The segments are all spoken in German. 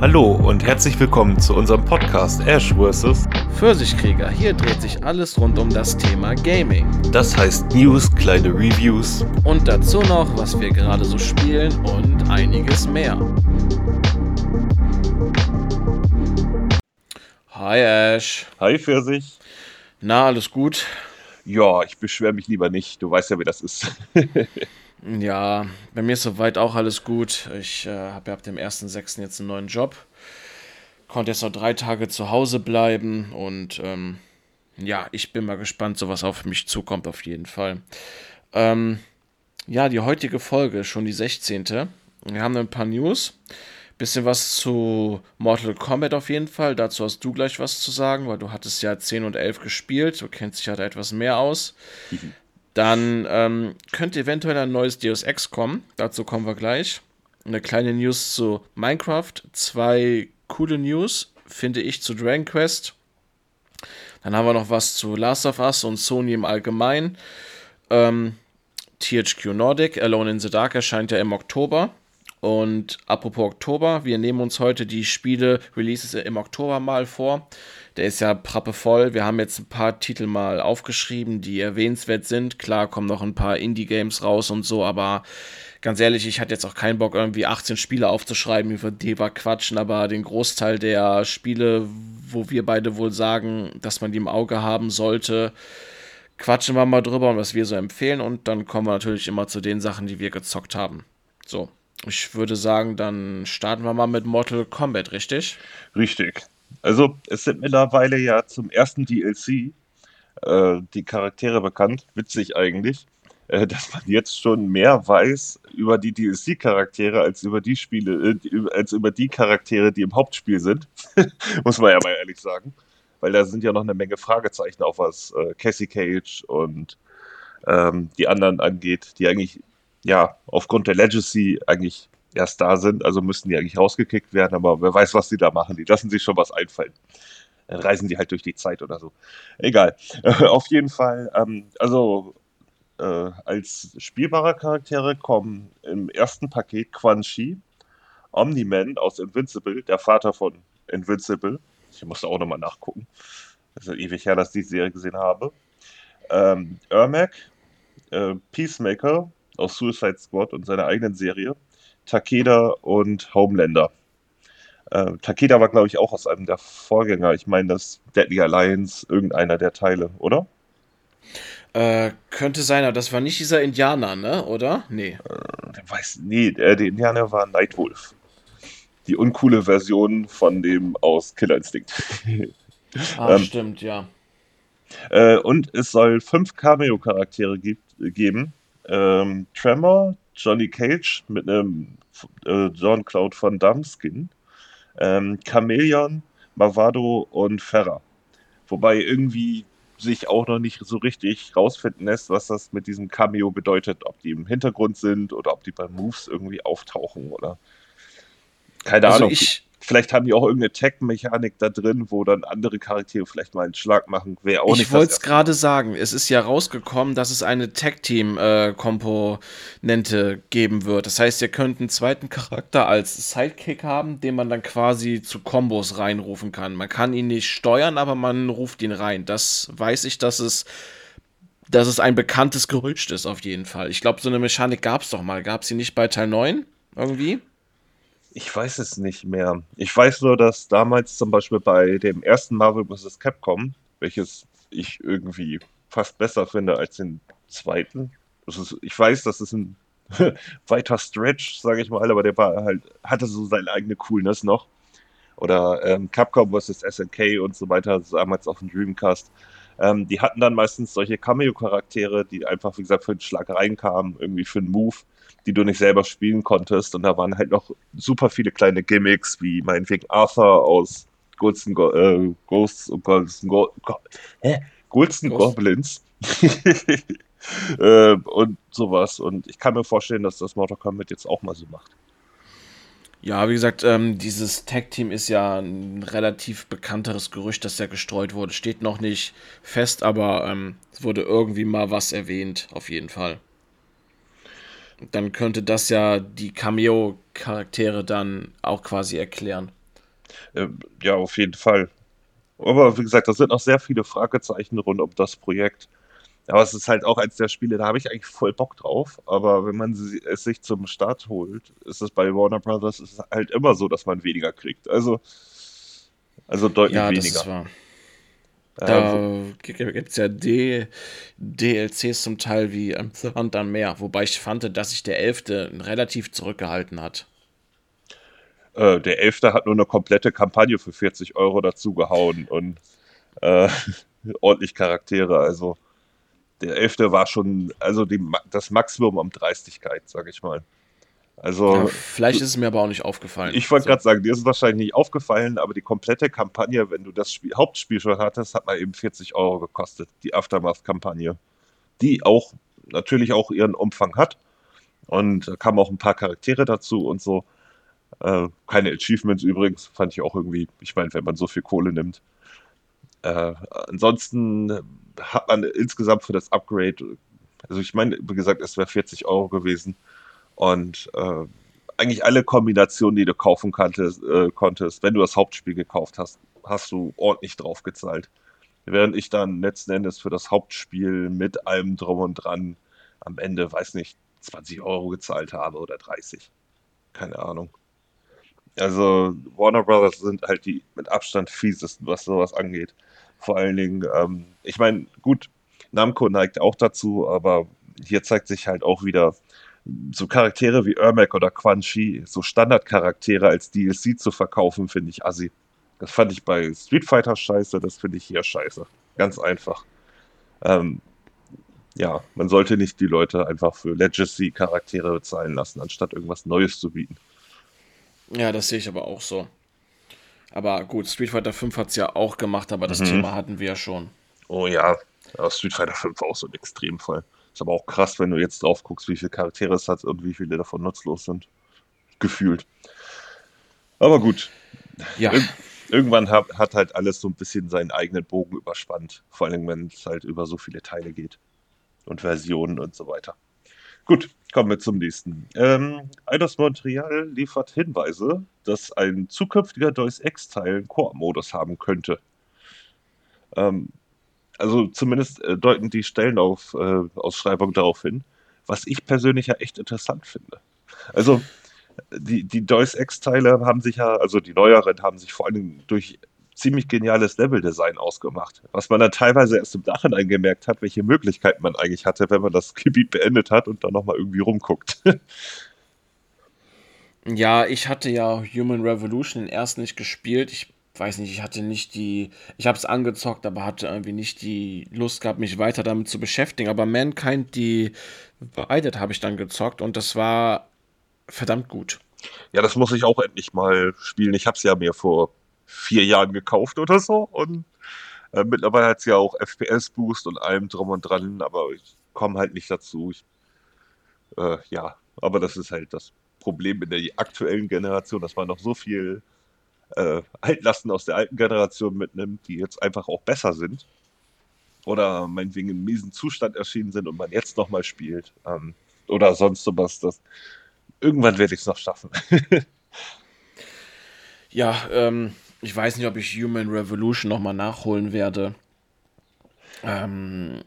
Hallo und herzlich willkommen zu unserem Podcast Ash vs. Pfirsichkrieger. Hier dreht sich alles rund um das Thema Gaming. Das heißt News, kleine Reviews Und dazu noch, was wir gerade so spielen und einiges mehr. Hi Ash. Hi Pfirsich. Na, alles gut? Ja, ich beschwere mich lieber nicht. Du weißt ja, wie das ist. Ja, bei mir ist soweit auch alles gut. Ich äh, habe ja ab dem 1.6. jetzt einen neuen Job. Konnte jetzt noch drei Tage zu Hause bleiben und ähm, ja, ich bin mal gespannt, so was auf mich zukommt, auf jeden Fall. Ähm, ja, die heutige Folge, schon die 16. Wir haben ein paar News. Bisschen was zu Mortal Kombat auf jeden Fall. Dazu hast du gleich was zu sagen, weil du hattest ja 10 und 11 gespielt. Du kennst dich ja da etwas mehr aus. Dann ähm, könnte eventuell ein neues Deus Ex kommen. Dazu kommen wir gleich. Eine kleine News zu Minecraft. Zwei coole News, finde ich, zu Dragon Quest. Dann haben wir noch was zu Last of Us und Sony im Allgemeinen. Ähm, THQ Nordic, Alone in the Dark erscheint ja im Oktober. Und apropos Oktober, wir nehmen uns heute die Spiele Releases im Oktober mal vor. Der ist ja prappevoll. Wir haben jetzt ein paar Titel mal aufgeschrieben, die erwähnenswert sind. Klar kommen noch ein paar Indie-Games raus und so, aber ganz ehrlich, ich hatte jetzt auch keinen Bock, irgendwie 18 Spiele aufzuschreiben, über die wir quatschen, aber den Großteil der Spiele, wo wir beide wohl sagen, dass man die im Auge haben sollte, quatschen wir mal drüber und was wir so empfehlen und dann kommen wir natürlich immer zu den Sachen, die wir gezockt haben. So, ich würde sagen, dann starten wir mal mit Mortal Kombat, richtig? Richtig. Also, es sind mittlerweile ja zum ersten DLC äh, die Charaktere bekannt. Witzig eigentlich, äh, dass man jetzt schon mehr weiß über die DLC-Charaktere als über die Spiele, äh, als über die Charaktere, die im Hauptspiel sind. Muss man ja mal ehrlich sagen. Weil da sind ja noch eine Menge Fragezeichen auf was äh, Cassie Cage und ähm, die anderen angeht, die eigentlich ja aufgrund der Legacy eigentlich erst da sind, also müssten die eigentlich rausgekickt werden, aber wer weiß, was die da machen. Die lassen sich schon was einfallen. Dann reisen die halt durch die Zeit oder so. Egal. Auf jeden Fall, ähm, also äh, als spielbare Charaktere kommen im ersten Paket Quan Chi, Omni-Man aus Invincible, der Vater von Invincible. Ich musste auch nochmal nachgucken. Das ist ewig her, dass ich die Serie gesehen habe. Ähm, Ermac, äh, Peacemaker aus Suicide Squad und seiner eigenen Serie. Takeda und Homelander. Äh, Takeda war, glaube ich, auch aus einem der Vorgänger. Ich meine, das Deadly Alliance, irgendeiner der Teile, oder? Äh, könnte sein, aber das war nicht dieser Indianer, ne? Oder? Nee. Ich weiß, nee, äh, der Indianer war Nightwolf. Die uncoole Version von dem aus Killer Instinct. Ah, Ähm, stimmt, ja. Äh, und es soll fünf Cameo-Charaktere geben. Ähm, Tremor, Johnny Cage mit einem äh, John Cloud Van Damme Skin, ähm, Chameleon, Mavado und Ferra. Wobei irgendwie sich auch noch nicht so richtig rausfinden lässt, was das mit diesem Cameo bedeutet. Ob die im Hintergrund sind oder ob die bei Moves irgendwie auftauchen oder keine Also Ahnung. ich, Vielleicht haben die auch irgendeine Tech-Mechanik da drin, wo dann andere Charaktere vielleicht mal einen Schlag machen. Wäre auch ich nicht wollte es gerade sagen. Es ist ja rausgekommen, dass es eine Tag-Team-Komponente geben wird. Das heißt, ihr könnt einen zweiten Charakter als Sidekick haben, den man dann quasi zu Kombos reinrufen kann. Man kann ihn nicht steuern, aber man ruft ihn rein. Das weiß ich, dass es, dass es ein bekanntes Gerücht ist, auf jeden Fall. Ich glaube, so eine Mechanik gab es doch mal. Gab es sie nicht bei Teil 9? Irgendwie? Ich weiß es nicht mehr. Ich weiß nur, dass damals zum Beispiel bei dem ersten Marvel vs. Capcom, welches ich irgendwie fast besser finde als den zweiten. Ist, ich weiß, das ist ein weiter Stretch, sage ich mal, aber der war halt, hatte so seine eigene Coolness noch. Oder ähm, Capcom vs. SNK und so weiter, damals auf dem Dreamcast. Ähm, die hatten dann meistens solche Cameo-Charaktere, die einfach, wie gesagt, für den Schlag reinkamen, irgendwie für einen Move, die du nicht selber spielen konntest. Und da waren halt noch super viele kleine Gimmicks, wie meinetwegen Arthur aus Ghosts and, Go äh, Ghosts und and Go Go Hä? Ghosts Goblins. äh, und sowas. Und ich kann mir vorstellen, dass das Mortal Kombat jetzt auch mal so macht. Ja, wie gesagt, ähm, dieses Tag-Team ist ja ein relativ bekannteres Gerücht, das ja gestreut wurde. Steht noch nicht fest, aber ähm, es wurde irgendwie mal was erwähnt, auf jeden Fall. Dann könnte das ja die Cameo-Charaktere dann auch quasi erklären. Äh, ja, auf jeden Fall. Aber wie gesagt, da sind noch sehr viele Fragezeichen rund um das Projekt. Aber es ist halt auch eins der Spiele, da habe ich eigentlich voll Bock drauf. Aber wenn man es sich zum Start holt, ist es bei Warner Brothers halt immer so, dass man weniger kriegt. Also, also deutlich ja, weniger. Da gibt es ja D DLCs zum Teil wie The Hunt dann mehr. Wobei ich fand, dass sich der Elfte relativ zurückgehalten hat. Äh, der Elfte hat nur eine komplette Kampagne für 40 Euro dazugehauen und äh, ordentlich Charaktere. Also der Elfte war schon, also die, das Maximum an Dreistigkeit, sag ich mal. Also, ja, vielleicht ist es mir aber auch nicht aufgefallen. Ich wollte so. gerade sagen, dir ist es wahrscheinlich nicht aufgefallen, aber die komplette Kampagne, wenn du das Spiel, Hauptspiel schon hattest, hat mal eben 40 Euro gekostet, die Aftermath-Kampagne. Die auch natürlich auch ihren Umfang hat. Und da kamen auch ein paar Charaktere dazu und so. Äh, keine Achievements übrigens, fand ich auch irgendwie, ich meine, wenn man so viel Kohle nimmt. Äh, ansonsten hat man insgesamt für das Upgrade, also ich meine, wie gesagt, es wäre 40 Euro gewesen. Und äh, eigentlich alle Kombinationen, die du kaufen konntest, äh, konntest, wenn du das Hauptspiel gekauft hast, hast du ordentlich drauf gezahlt. Während ich dann letzten Endes für das Hauptspiel mit allem drum und dran am Ende, weiß nicht, 20 Euro gezahlt habe oder 30. Keine Ahnung. Also Warner Brothers sind halt die mit Abstand fiesesten, was sowas angeht. Vor allen Dingen, ähm, ich meine, gut, Namco neigt auch dazu, aber hier zeigt sich halt auch wieder, so Charaktere wie Ermac oder Quan Chi, so Standardcharaktere als DLC zu verkaufen, finde ich assi. Das fand ich bei Street Fighter scheiße, das finde ich hier scheiße. Ganz einfach. Ähm, ja, man sollte nicht die Leute einfach für Legacy-Charaktere bezahlen lassen, anstatt irgendwas Neues zu bieten. Ja, das sehe ich aber auch so. Aber gut, Street Fighter 5 hat es ja auch gemacht, aber das mhm. Thema hatten wir ja schon. Oh ja, ja Street Fighter 5 war auch so ein Extremfall. Ist aber auch krass, wenn du jetzt drauf guckst, wie viele Charaktere es hat und wie viele davon nutzlos sind. Gefühlt. Aber gut. Ja. Ir irgendwann hat, hat halt alles so ein bisschen seinen eigenen Bogen überspannt. Vor allem, wenn es halt über so viele Teile geht. Und Versionen und so weiter. Gut, kommen wir zum nächsten. Ähm, Eidos Montreal liefert Hinweise, dass ein zukünftiger Deus Ex-Teil einen Koop-Modus haben könnte. Ähm, also zumindest äh, deuten die Stellenausschreibungen äh, darauf hin, was ich persönlich ja echt interessant finde. Also die, die Deus Ex-Teile haben sich ja, also die neueren haben sich vor allem durch ziemlich geniales Leveldesign ausgemacht, was man dann teilweise erst im Nachhinein gemerkt hat, welche Möglichkeiten man eigentlich hatte, wenn man das Gebiet beendet hat und dann nochmal irgendwie rumguckt. ja, ich hatte ja Human Revolution ersten nicht gespielt. Ich weiß nicht, ich hatte nicht die, ich habe es angezockt, aber hatte irgendwie nicht die Lust gehabt, mich weiter damit zu beschäftigen. Aber Mankind, die Divided habe ich dann gezockt und das war verdammt gut. Ja, das muss ich auch endlich mal spielen. Ich habe es ja mir vor vier Jahren gekauft oder so und äh, mittlerweile hat es ja auch FPS-Boost und allem drum und dran, aber ich komme halt nicht dazu. Ich, äh, ja, aber das ist halt das Problem in der aktuellen Generation, dass man noch so viel äh, Altlasten aus der alten Generation mitnimmt, die jetzt einfach auch besser sind. Oder meinetwegen im miesen Zustand erschienen sind und man jetzt nochmal spielt. Ähm, oder sonst sowas. Das, irgendwann werde ich es noch schaffen. ja, ähm, ich weiß nicht, ob ich Human Revolution nochmal nachholen werde. Ähm,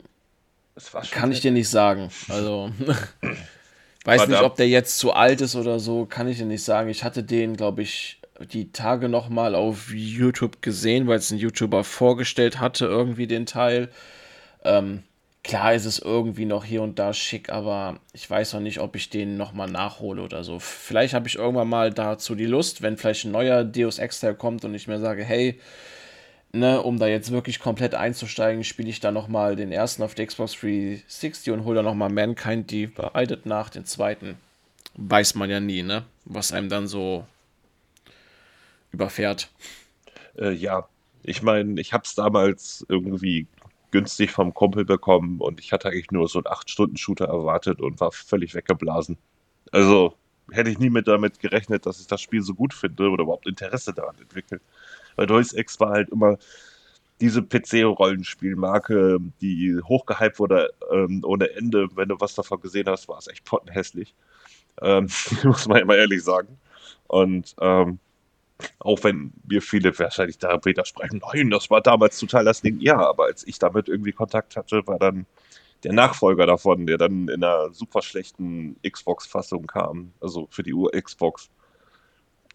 kann ich dir nicht sagen. Also, weiß nicht, ob der jetzt zu alt ist oder so, kann ich dir nicht sagen. Ich hatte den, glaube ich, die Tage noch mal auf YouTube gesehen, weil es ein YouTuber vorgestellt hatte, irgendwie den Teil. Ähm, klar ist es irgendwie noch hier und da schick, aber ich weiß noch nicht, ob ich den noch mal nachhole oder so. Vielleicht habe ich irgendwann mal dazu die Lust, wenn vielleicht ein neuer Deus Ex-Teil kommt und ich mir sage, hey, ne, um da jetzt wirklich komplett einzusteigen, spiele ich da noch mal den ersten auf der Xbox 360 und hole da noch mal Mankind Divided nach, den zweiten. Weiß man ja nie, ne? Was einem dann so überfährt. Äh, ja, ich meine, ich habe es damals irgendwie günstig vom Kumpel bekommen und ich hatte eigentlich nur so einen 8-Stunden-Shooter erwartet und war völlig weggeblasen. Also hätte ich nie mit damit gerechnet, dass ich das Spiel so gut finde oder überhaupt Interesse daran entwickle. Weil Deus Ex war halt immer diese PC-Rollenspielmarke, die hochgehypt wurde ähm, ohne Ende. Wenn du was davon gesehen hast, war es echt pottenhässlich. Ähm, muss man immer ehrlich sagen. Und ähm, Auch wenn mir viele wahrscheinlich da widersprechen, nein, das war damals total das Ding. Ja, aber als ich damit irgendwie Kontakt hatte, war dann der Nachfolger davon, der dann in einer super schlechten Xbox-Fassung kam, also für die Ur-Xbox,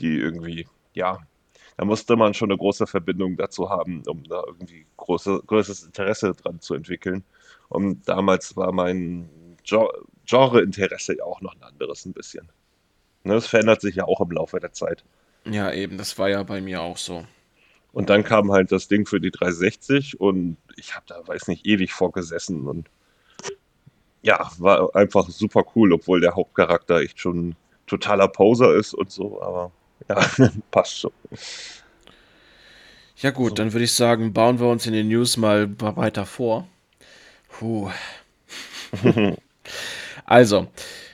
die irgendwie, ja, da musste man schon eine große Verbindung dazu haben, um da irgendwie große, größeres Interesse dran zu entwickeln. Und damals war mein Genre-Interesse ja auch noch ein anderes ein bisschen. Ne, das verändert sich ja auch im Laufe der Zeit. Ja, eben, das war ja bei mir auch so. Und dann kam halt das Ding für die 360 und ich habe da, weiß nicht, ewig vorgesessen und ja, war einfach super cool, obwohl der Hauptcharakter echt schon totaler Poser ist und so, aber ja, passt schon. Ja gut, so. dann würde ich sagen, bauen wir uns in den News mal weiter vor. Puh. also,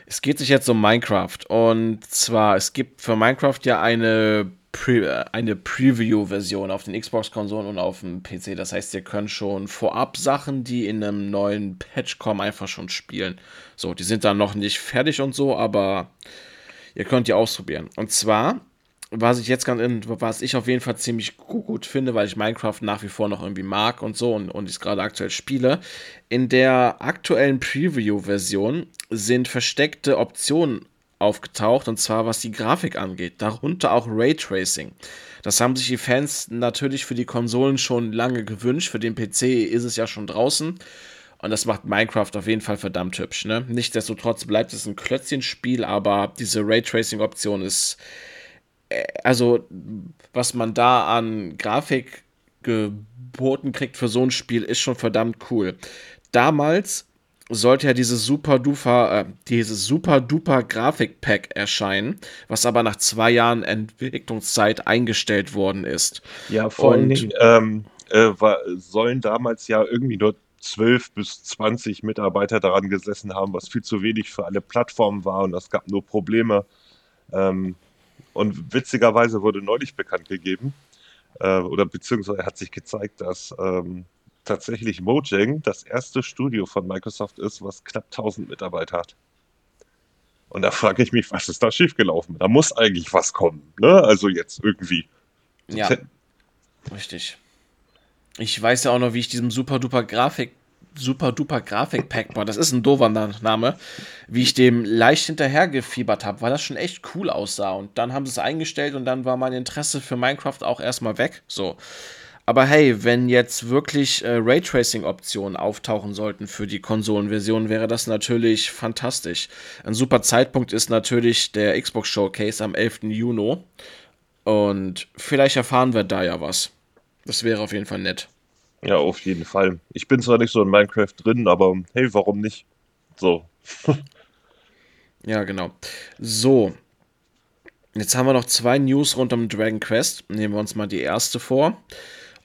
es geht sich jetzt um Minecraft und zwar, es gibt für Minecraft ja eine Pre eine Preview-Version auf den Xbox-Konsolen und auf dem PC. Das heißt, ihr könnt schon vorab Sachen, die in einem neuen Patch kommen, einfach schon spielen. So, die sind dann noch nicht fertig und so, aber ihr könnt die ausprobieren. Und zwar, was ich jetzt ganz, was ich auf jeden Fall ziemlich gut finde, weil ich Minecraft nach wie vor noch irgendwie mag und so und, und ich es gerade aktuell spiele. In der aktuellen Preview-Version sind versteckte Optionen aufgetaucht, und zwar was die Grafik angeht, darunter auch Raytracing. Das haben sich die Fans natürlich für die Konsolen schon lange gewünscht, für den PC ist es ja schon draußen. Und das macht Minecraft auf jeden Fall verdammt hübsch. Ne? Nichtsdestotrotz bleibt es ein Klötzchenspiel, aber diese Raytracing-Option ist. Also, was man da an Grafik geboten kriegt für so ein Spiel, ist schon verdammt cool. Damals sollte ja dieses super duper, äh, dieses super duper Grafikpack erscheinen, was aber nach zwei Jahren Entwicklungszeit eingestellt worden ist. Ja, vor Dingen ähm, äh, war, sollen damals ja irgendwie nur 12 bis 20 Mitarbeiter daran gesessen haben, was viel zu wenig für alle Plattformen war und es gab nur Probleme. Ähm, und witzigerweise wurde neulich bekannt gegeben, äh, oder beziehungsweise hat sich gezeigt, dass ähm, tatsächlich Mojang das erste Studio von Microsoft ist, was knapp 1000 Mitarbeiter hat. Und da frage ich mich, was ist da schiefgelaufen? Da muss eigentlich was kommen, ne? Also jetzt irgendwie. Ja. Richtig. Ich weiß ja auch noch, wie ich diesem super duper Grafik, super duper Grafikpack, boah, das ist ein doofer Name, wie ich dem leicht hinterhergefiebert habe, weil das schon echt cool aussah. Und dann haben sie es eingestellt und dann war mein Interesse für Minecraft auch erstmal weg. So. Aber hey, wenn jetzt wirklich äh, Raytracing-Optionen auftauchen sollten für die Konsolenversion, wäre das natürlich fantastisch. Ein super Zeitpunkt ist natürlich der Xbox Showcase am 11. Juni. Und vielleicht erfahren wir da ja was. Das wäre auf jeden Fall nett. Ja, auf jeden Fall. Ich bin zwar nicht so in Minecraft drin, aber hey, warum nicht? So. ja, genau. So. Jetzt haben wir noch zwei News rund um Dragon Quest. Nehmen wir uns mal die erste vor.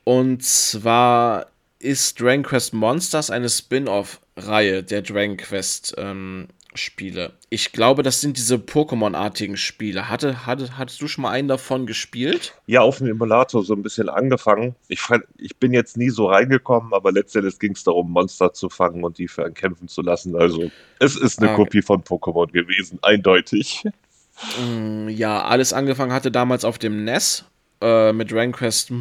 Und zwar ist Dragon Quest Monsters eine Spin-off-Reihe der Dragon Quest ähm, Spiele. Ich glaube, das sind diese Pokémon-artigen Spiele. Hatte, hatte, hattest du schon mal einen davon gespielt? Ja, auf dem Emulator so ein bisschen angefangen. Ich, fand, ich bin jetzt nie so reingekommen, aber letztendlich ging es darum, Monster zu fangen und die für einen kämpfen zu lassen. Also, es ist eine ah, Kopie von Pokémon gewesen, eindeutig. Mm, ja, alles angefangen hatte damals auf dem NES äh, mit Dragon Quest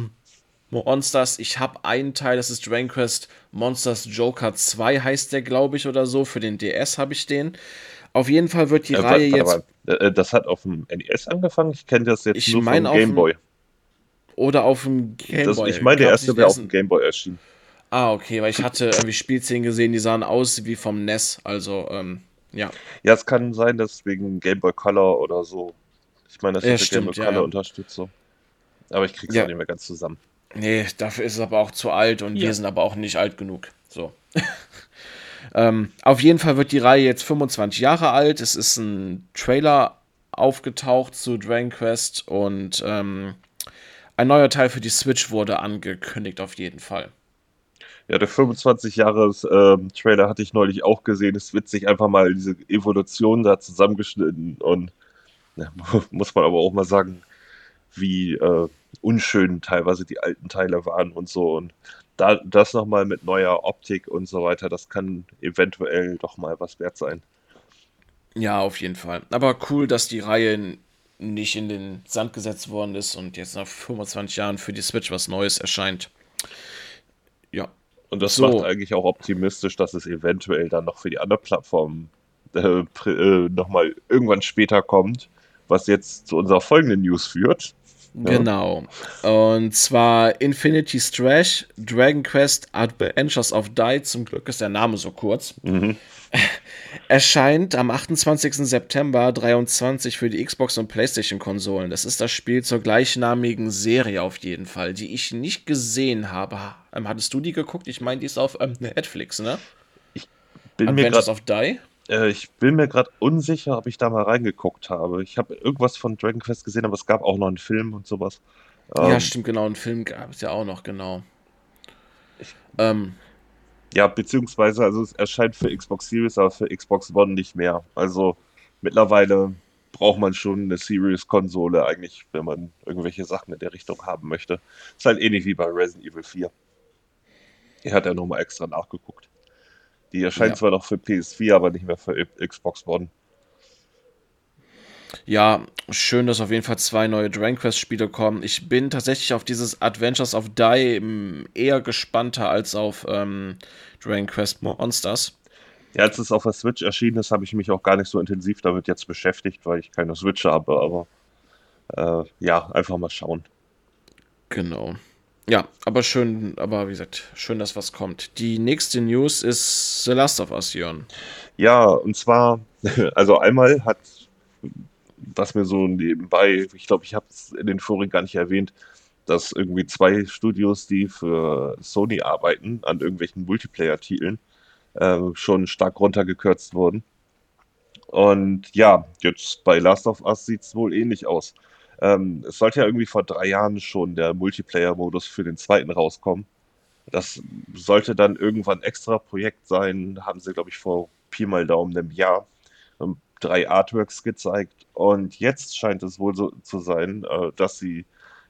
Monsters. Ich habe einen Teil, das ist Dragon Quest Monsters Joker 2 heißt der, glaube ich, oder so. Für den DS habe ich den. Auf jeden Fall wird die äh, Reihe jetzt. Mal. Das hat auf dem NES angefangen. Ich kenne das jetzt ich nur mein vom Game Boy. Oder auf dem Game Boy. Ich meine, der erste wäre auf dem Game Boy erschienen. Ah, okay, weil ich hatte irgendwie Spielszenen gesehen, die sahen aus wie vom NES. Also, ähm, ja. Ja, es kann sein, dass wegen Game Boy Color oder so. Ich meine, das ja, hat Game Boy Color ja. unterstützt so. Aber ich krieg's ja. nicht mehr ganz zusammen. Nee, dafür ist es aber auch zu alt und ja. wir sind aber auch nicht alt genug. So. ähm, auf jeden Fall wird die Reihe jetzt 25 Jahre alt. Es ist ein Trailer aufgetaucht zu Dragon Quest und ähm, ein neuer Teil für die Switch wurde angekündigt, auf jeden Fall. Ja, der 25 Jahres ähm, Trailer hatte ich neulich auch gesehen. Es wird sich einfach mal diese Evolution da zusammengeschnitten und ja, muss man aber auch mal sagen, wie äh, unschön teilweise die alten Teile waren und so. Und da, das nochmal mit neuer Optik und so weiter, das kann eventuell doch mal was wert sein. Ja, auf jeden Fall. Aber cool, dass die Reihe nicht in den Sand gesetzt worden ist und jetzt nach 25 Jahren für die Switch was Neues erscheint. Ja. Und das so. macht eigentlich auch optimistisch, dass es eventuell dann noch für die andere Plattform äh, äh, nochmal irgendwann später kommt, was jetzt zu unserer folgenden News führt. Genau. Und zwar Infinity Strash, Dragon Quest Adventures of Die, zum Glück ist der Name so kurz, mhm. erscheint am 28. September 23 für die Xbox und PlayStation Konsolen. Das ist das Spiel zur gleichnamigen Serie auf jeden Fall, die ich nicht gesehen habe. Ähm, hattest du die geguckt? Ich meine, die ist auf ähm, Netflix, ne? Ich bin Adventures mir of Die? Äh, ich bin mir gerade unsicher, ob ich da mal reingeguckt habe. Ich habe irgendwas von Dragon Quest gesehen, aber es gab auch noch einen Film und sowas. Ja, ähm, stimmt, genau. Einen Film gab es ja auch noch, genau. Ich, ähm, ja, beziehungsweise, also es erscheint für Xbox Series, aber für Xbox One nicht mehr. Also mittlerweile braucht man schon eine Series-Konsole eigentlich, wenn man irgendwelche Sachen in der Richtung haben möchte. Ist halt ähnlich wie bei Resident Evil 4. Hier hat er nochmal extra nachgeguckt. Die erscheint ja. zwar noch für PS4, aber nicht mehr für Xbox One. Ja, schön, dass auf jeden Fall zwei neue Dragon Quest Spiele kommen. Ich bin tatsächlich auf dieses Adventures of Die eher gespannter als auf ähm, Dragon Quest Monsters. Ja, als es auf der Switch erschienen ist, habe ich mich auch gar nicht so intensiv damit jetzt beschäftigt, weil ich keine Switch habe, aber äh, ja, einfach mal schauen. Genau. Ja, aber schön, aber wie gesagt, schön, dass was kommt. Die nächste News ist The Last of Us, Jörn. Ja, und zwar, also einmal hat, was mir so nebenbei, ich glaube, ich habe es in den Foren gar nicht erwähnt, dass irgendwie zwei Studios, die für Sony arbeiten, an irgendwelchen Multiplayer-Titeln, äh, schon stark runtergekürzt wurden. Und ja, jetzt bei Last of Us sieht es wohl ähnlich aus. Ähm, es sollte ja irgendwie vor drei Jahren schon der Multiplayer-Modus für den zweiten rauskommen. Das sollte dann irgendwann ein extra Projekt sein, haben sie, glaube ich, vor Pi mal Daumen einem Jahr ähm, drei Artworks gezeigt. Und jetzt scheint es wohl so zu sein, äh, dass sie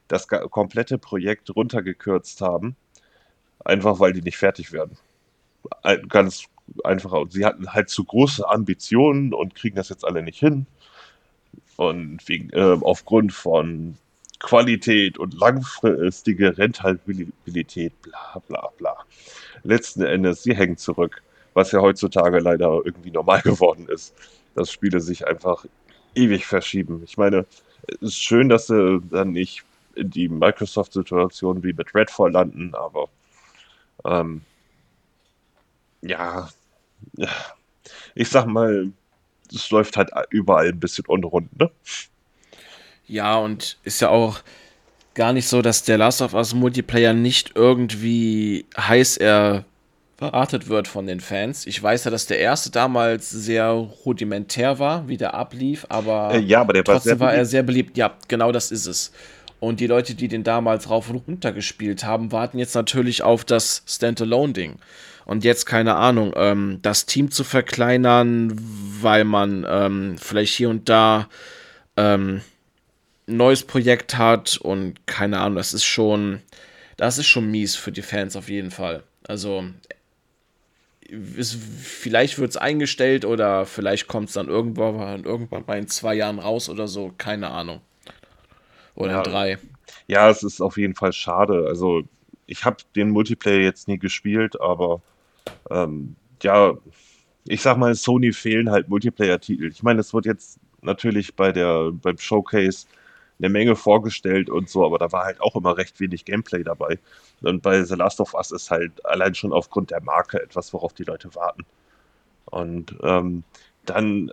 das komplette Projekt runtergekürzt haben, einfach weil die nicht fertig werden. Ganz einfach. Sie hatten halt zu große Ambitionen und kriegen das jetzt alle nicht hin. Und wegen, äh, aufgrund von Qualität und langfristige Rentabilität, bla bla bla. Letzten Endes, sie hängen zurück, was ja heutzutage leider irgendwie normal geworden ist, dass Spiele sich einfach ewig verschieben. Ich meine, es ist schön, dass sie dann nicht in die Microsoft-Situation wie mit Redfall landen, aber ähm, ja, ich sag mal, es läuft halt überall ein bisschen unrund, ne? Ja, und ist ja auch gar nicht so, dass der Last of Us Multiplayer nicht irgendwie heiß erwartet wird von den Fans. Ich weiß ja, dass der erste damals sehr rudimentär war, wie der ablief, aber, äh, ja, aber der trotzdem war, war er sehr beliebt. Ja, genau das ist es. Und die Leute, die den damals rauf und runter gespielt haben, warten jetzt natürlich auf das Standalone-Ding. Und jetzt, keine Ahnung, ähm, das Team zu verkleinern, weil man ähm, vielleicht hier und da ähm, ein neues Projekt hat und keine Ahnung, das ist schon, das ist schon mies für die Fans auf jeden Fall. Also es, vielleicht wird es eingestellt oder vielleicht kommt es dann irgendwann, irgendwann mal in zwei Jahren raus oder so, keine Ahnung. Oder ja, drei. Ja, es ist auf jeden Fall schade. Also ich habe den Multiplayer jetzt nie gespielt, aber ähm, ja, ich sag mal, Sony fehlen halt Multiplayer-Titel. Ich meine, es wird jetzt natürlich bei der, beim Showcase eine Menge vorgestellt und so, aber da war halt auch immer recht wenig Gameplay dabei. Und bei The Last of Us ist halt allein schon aufgrund der Marke etwas, worauf die Leute warten. Und ähm, dann,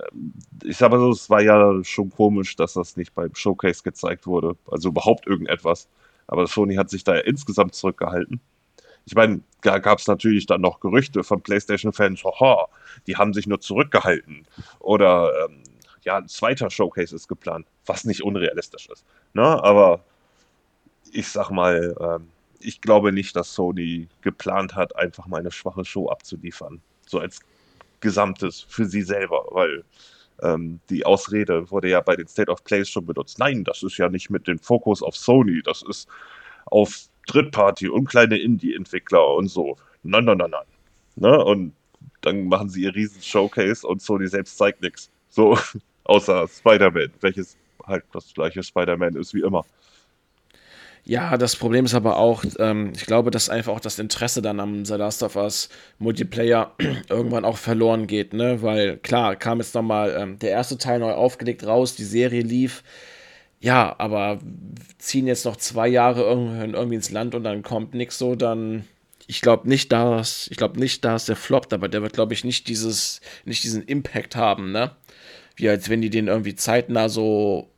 ich sag mal so, es war ja schon komisch, dass das nicht beim Showcase gezeigt wurde. Also überhaupt irgendetwas. Aber Sony hat sich da ja insgesamt zurückgehalten. Ich meine, da gab es natürlich dann noch Gerüchte von PlayStation-Fans, haha, die haben sich nur zurückgehalten. Oder ähm, ja, ein zweiter Showcase ist geplant, was nicht unrealistisch ist. Ne? Aber ich sag mal, ähm, ich glaube nicht, dass Sony geplant hat, einfach mal eine schwache Show abzuliefern. So als Gesamtes für sie selber, weil ähm, die Ausrede wurde ja bei den State of Plays schon benutzt. Nein, das ist ja nicht mit dem Fokus auf Sony, das ist auf Drittparty und kleine Indie-Entwickler und so. Nein, nein, nein, nein. Ne? Und dann machen sie ihr riesen Showcase und Sony selbst zeigt nichts. So, außer Spider-Man, welches halt das gleiche Spider-Man ist wie immer. Ja, das Problem ist aber auch, ähm, ich glaube, dass einfach auch das Interesse dann am The Last of Us Multiplayer irgendwann auch verloren geht, ne? Weil klar, kam jetzt nochmal ähm, der erste Teil neu aufgelegt raus, die Serie lief. Ja, aber ziehen jetzt noch zwei Jahre irgendwie, ins Land und dann kommt nichts so, dann. Ich glaube nicht, dass ich glaube nicht, dass der floppt, aber der wird, glaube ich, nicht dieses, nicht diesen Impact haben, ne? Wie als wenn die den irgendwie zeitnah so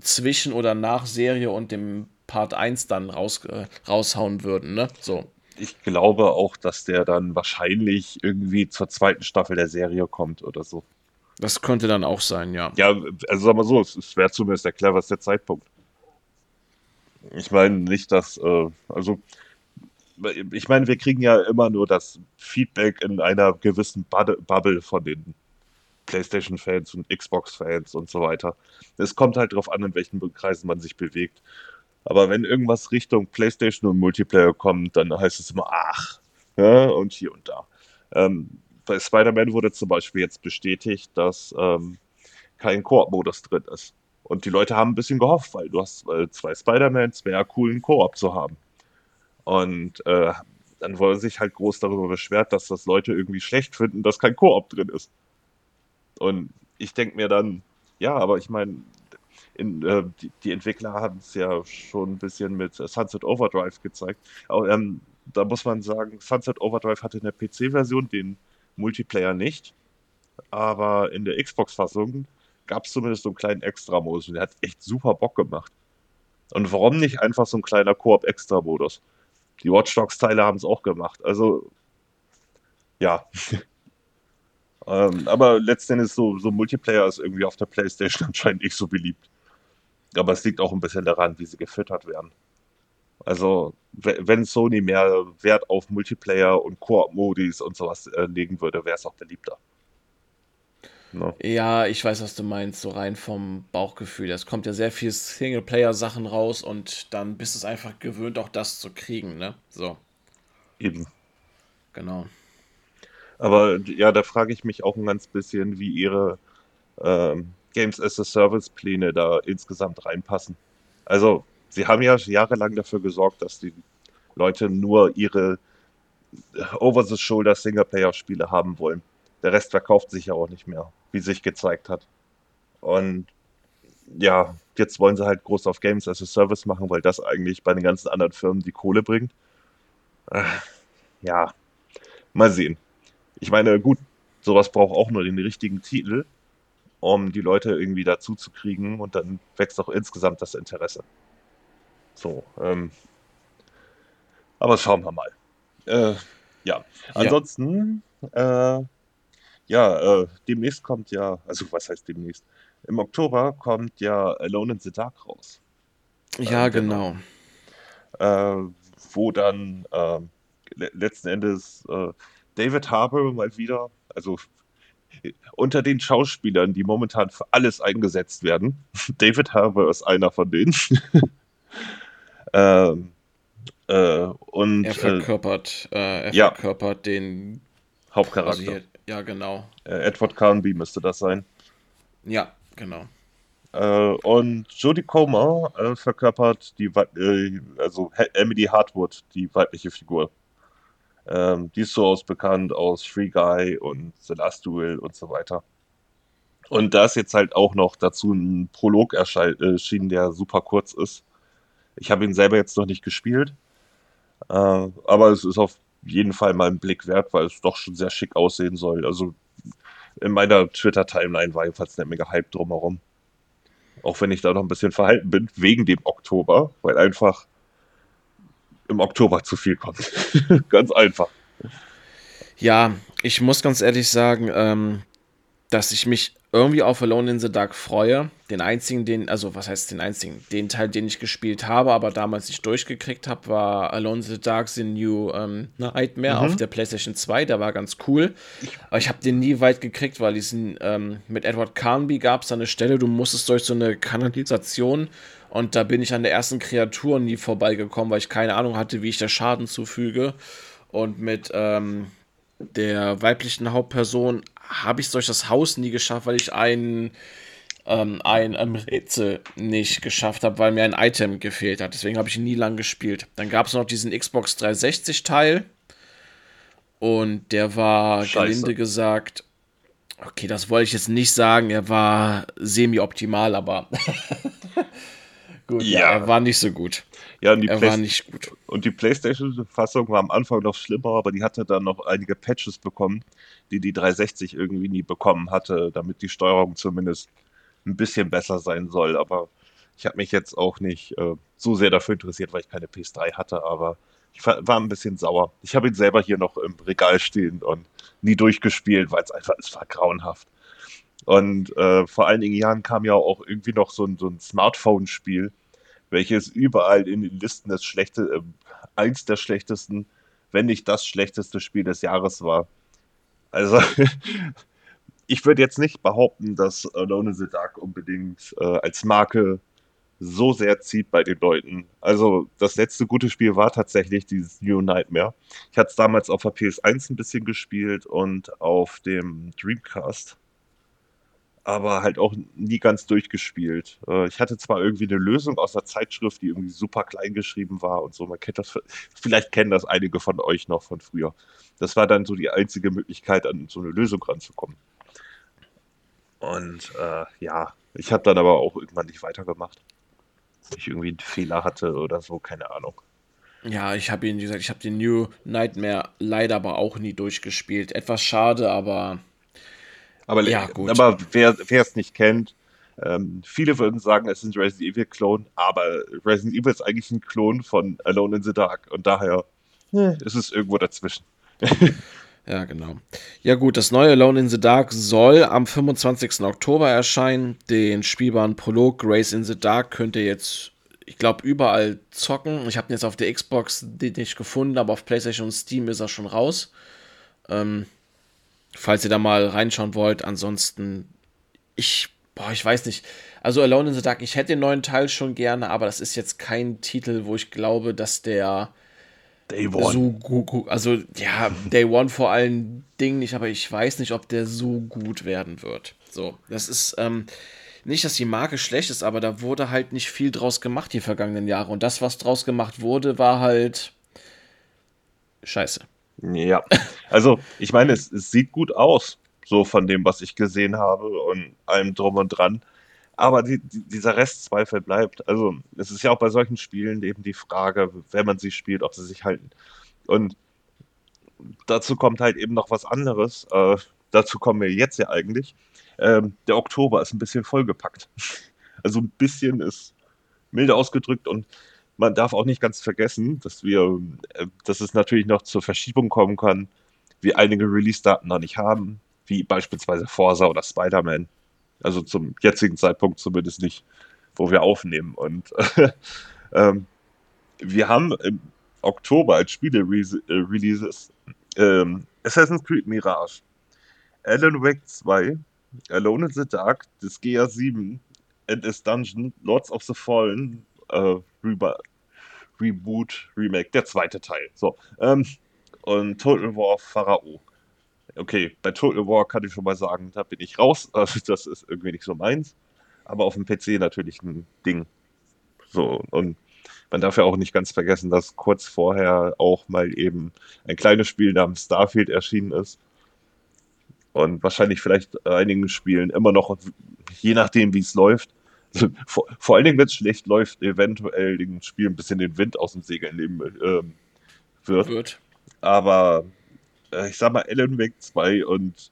zwischen oder nach Serie und dem Part 1 dann raus, äh, raushauen würden, ne? So. Ich glaube auch, dass der dann wahrscheinlich irgendwie zur zweiten Staffel der Serie kommt oder so. Das könnte dann auch sein, ja. Ja, also sag mal so, es wäre zumindest der cleverste Zeitpunkt. Ich meine nicht, dass, äh, also, ich meine, wir kriegen ja immer nur das Feedback in einer gewissen Bubble von den PlayStation-Fans und Xbox-Fans und so weiter. Es kommt halt darauf an, in welchen Kreisen man sich bewegt. Aber wenn irgendwas Richtung PlayStation und Multiplayer kommt, dann heißt es immer, ach, ja, und hier und da. Ähm, bei Spider-Man wurde zum Beispiel jetzt bestätigt, dass ähm, kein Koop-Modus drin ist. Und die Leute haben ein bisschen gehofft, weil du hast äh, zwei Spider-Mans, wäre cool, einen Koop zu haben. Und äh, dann wurde sich halt groß darüber beschwert, dass das Leute irgendwie schlecht finden, dass kein Koop drin ist. Und ich denke mir dann, ja, aber ich meine, in, äh, die, die, Entwickler haben es ja schon ein bisschen mit Sunset Overdrive gezeigt. Aber, ähm, da muss man sagen, Sunset Overdrive hatte in der PC-Version den Multiplayer nicht, aber in der Xbox-Fassung gab es zumindest so einen kleinen Extra-Modus und der hat echt super Bock gemacht. Und warum nicht einfach so ein kleiner Koop-Extra-Modus? Die Watch Dogs-Teile haben es auch gemacht. Also, ja. ähm, aber letztendlich so, so Multiplayer ist irgendwie auf der Playstation anscheinend nicht so beliebt. Aber es liegt auch ein bisschen daran, wie sie gefüttert werden. Also, wenn Sony mehr Wert auf Multiplayer und Koop-Modis und sowas äh, legen würde, wäre es auch beliebter. No. Ja, ich weiß, was du meinst, so rein vom Bauchgefühl. Es kommt ja sehr viel Singleplayer-Sachen raus und dann bist du es einfach gewöhnt, auch das zu kriegen, ne? So. Eben. Genau. Aber ja, da frage ich mich auch ein ganz bisschen, wie ihre ähm, Games as a Service Pläne da insgesamt reinpassen. Also, sie haben ja jahrelang dafür gesorgt, dass die Leute nur ihre Over-the-Shoulder Singleplayer-Spiele haben wollen. Der Rest verkauft sich ja auch nicht mehr, wie sich gezeigt hat. Und ja, jetzt wollen sie halt groß auf Games as a Service machen, weil das eigentlich bei den ganzen anderen Firmen die Kohle bringt. Äh, ja, mal sehen. Ich meine, gut, sowas braucht auch nur den richtigen Titel um die Leute irgendwie dazu zu kriegen und dann wächst auch insgesamt das Interesse. So, ähm, aber schauen wir mal. Äh, ja, ansonsten, ja, äh, ja äh, demnächst kommt ja, also was heißt demnächst? Im Oktober kommt ja Alone in the Dark raus. Ja, äh, genau. genau. Äh, wo dann ähm, le letzten Endes äh, David Harbour mal wieder, also unter den Schauspielern, die momentan für alles eingesetzt werden. David Harbour ist einer von denen. ähm, äh, und, er verkörpert, äh, er ja, verkörpert den Hauptcharakter. Also hier, ja, genau. Äh, Edward Carnby müsste das sein. Ja, genau. Äh, und Jodie Comer äh, verkörpert die, äh, also Emily Hartwood, die weibliche Figur. Ähm, die ist so aus bekannt aus Free Guy und The Last Duel und so weiter. Und da ist jetzt halt auch noch dazu ein Prolog erschienen, der super kurz ist. Ich habe ihn selber jetzt noch nicht gespielt, äh, aber es ist auf jeden Fall mal ein Blick wert, weil es doch schon sehr schick aussehen soll. Also in meiner Twitter-Timeline war jedenfalls eine Menge Hype drumherum. Auch wenn ich da noch ein bisschen verhalten bin, wegen dem Oktober, weil einfach im Oktober zu viel kommt. ganz einfach. Ja, ich muss ganz ehrlich sagen, ähm, dass ich mich irgendwie auf Alone in the Dark freue. Den einzigen, den, also was heißt den einzigen? Den Teil, den ich gespielt habe, aber damals nicht durchgekriegt habe, war Alone in the Dark The New ähm, Nightmare mhm. auf der PlayStation 2. Der war ganz cool. Aber ich habe den nie weit gekriegt, weil diesen ähm, mit Edward Carnby gab es eine Stelle, du musstest durch so eine Kanalisation und da bin ich an der ersten Kreatur nie vorbeigekommen, weil ich keine Ahnung hatte, wie ich der Schaden zufüge. Und mit ähm, der weiblichen Hauptperson habe ich es durch das Haus nie geschafft, weil ich einen ähm, ein ähm, Rätsel nicht geschafft habe, weil mir ein Item gefehlt hat. Deswegen habe ich nie lang gespielt. Dann gab es noch diesen Xbox 360 Teil. Und der war, Scheiße. gelinde gesagt, okay, das wollte ich jetzt nicht sagen, er war semi-optimal, aber gut, ja. ja. er war nicht so gut. Ja, und die er war nicht gut. Und die PlayStation-Fassung war am Anfang noch schlimmer, aber die hatte dann noch einige Patches bekommen, die die 360 irgendwie nie bekommen hatte, damit die Steuerung zumindest ein bisschen besser sein soll. Aber ich habe mich jetzt auch nicht äh, so sehr dafür interessiert, weil ich keine PS3 hatte, aber ich war, ein bisschen sauer. Ich habe ihn selber hier noch im Regal stehen und nie durchgespielt, weil es einfach, es war grauenhaft. Und äh, vor einigen Jahren kam ja auch irgendwie noch so ein, so ein Smartphone-Spiel, welches überall in den Listen das schlechte, äh, eins der schlechtesten, wenn nicht das schlechteste Spiel des Jahres war. Also, ich würde jetzt nicht behaupten, dass Alone in the Dark unbedingt äh, als Marke so sehr zieht bei den Leuten. Also, das letzte gute Spiel war tatsächlich dieses New Nightmare. Ich hatte es damals auf der PS1 ein bisschen gespielt und auf dem Dreamcast aber halt auch nie ganz durchgespielt. Äh, ich hatte zwar irgendwie eine Lösung aus der Zeitschrift, die irgendwie super klein geschrieben war und so. Man kennt das, vielleicht kennen das einige von euch noch von früher. Das war dann so die einzige Möglichkeit, an so eine Lösung ranzukommen. Und äh, ja, ich habe dann aber auch irgendwann nicht weitergemacht. Ich irgendwie einen Fehler hatte oder so, keine Ahnung. Ja, ich habe ihn, wie gesagt, ich habe den New Nightmare leider aber auch nie durchgespielt. Etwas schade, aber aber, ja, gut. aber wer es nicht kennt, ähm, viele würden sagen, es ist ein Resident Evil Klon, aber Resident Evil ist eigentlich ein Klon von Alone in the Dark und daher ist es irgendwo dazwischen. ja, genau. Ja, gut, das neue Alone in the Dark soll am 25. Oktober erscheinen. Den spielbaren Prolog Grace in the Dark könnt ihr jetzt, ich glaube, überall zocken. Ich habe ihn jetzt auf der Xbox nicht gefunden, aber auf PlayStation und Steam ist er schon raus. Ähm, falls ihr da mal reinschauen wollt. Ansonsten, ich, boah, ich weiß nicht. Also Alone in the Dark, ich hätte den neuen Teil schon gerne, aber das ist jetzt kein Titel, wo ich glaube, dass der Day One. so gut, also ja, Day One vor allen Dingen nicht, aber ich weiß nicht, ob der so gut werden wird. So, das ist, ähm, nicht, dass die Marke schlecht ist, aber da wurde halt nicht viel draus gemacht die vergangenen Jahre. Und das, was draus gemacht wurde, war halt scheiße. Ja, also ich meine, es, es sieht gut aus, so von dem, was ich gesehen habe und allem drum und dran. Aber die, die, dieser Restzweifel bleibt. Also es ist ja auch bei solchen Spielen eben die Frage, wenn man sie spielt, ob sie sich halten. Und dazu kommt halt eben noch was anderes. Äh, dazu kommen wir jetzt ja eigentlich. Ähm, der Oktober ist ein bisschen vollgepackt. Also ein bisschen ist milde ausgedrückt und man darf auch nicht ganz vergessen, dass wir, äh, dass es natürlich noch zur Verschiebung kommen kann, wir einige Release-Daten noch nicht haben, wie beispielsweise Forza oder Spider-Man. Also zum jetzigen Zeitpunkt zumindest nicht, wo wir aufnehmen. Und ähm, wir haben im Oktober als Spiele-Releases ähm, Assassin's Creed Mirage, Alan Wake 2, Alone in the Dark, das GA7, Endless Dungeon, Lords of the Fallen, äh, Reba Reboot, Remake, der zweite Teil. So. Ähm, und Total War Pharao. Okay, bei Total War kann ich schon mal sagen, da bin ich raus. Also das ist irgendwie nicht so meins. Aber auf dem PC natürlich ein Ding. So, und man darf ja auch nicht ganz vergessen, dass kurz vorher auch mal eben ein kleines Spiel namens Starfield erschienen ist. Und wahrscheinlich vielleicht einigen Spielen immer noch, je nachdem wie es läuft, vor, vor allen Dingen, wenn es schlecht läuft, eventuell dem Spiel ein bisschen den Wind aus dem Segel nehmen ähm, wird. wird. Aber äh, ich sag mal, Alan Wake 2 und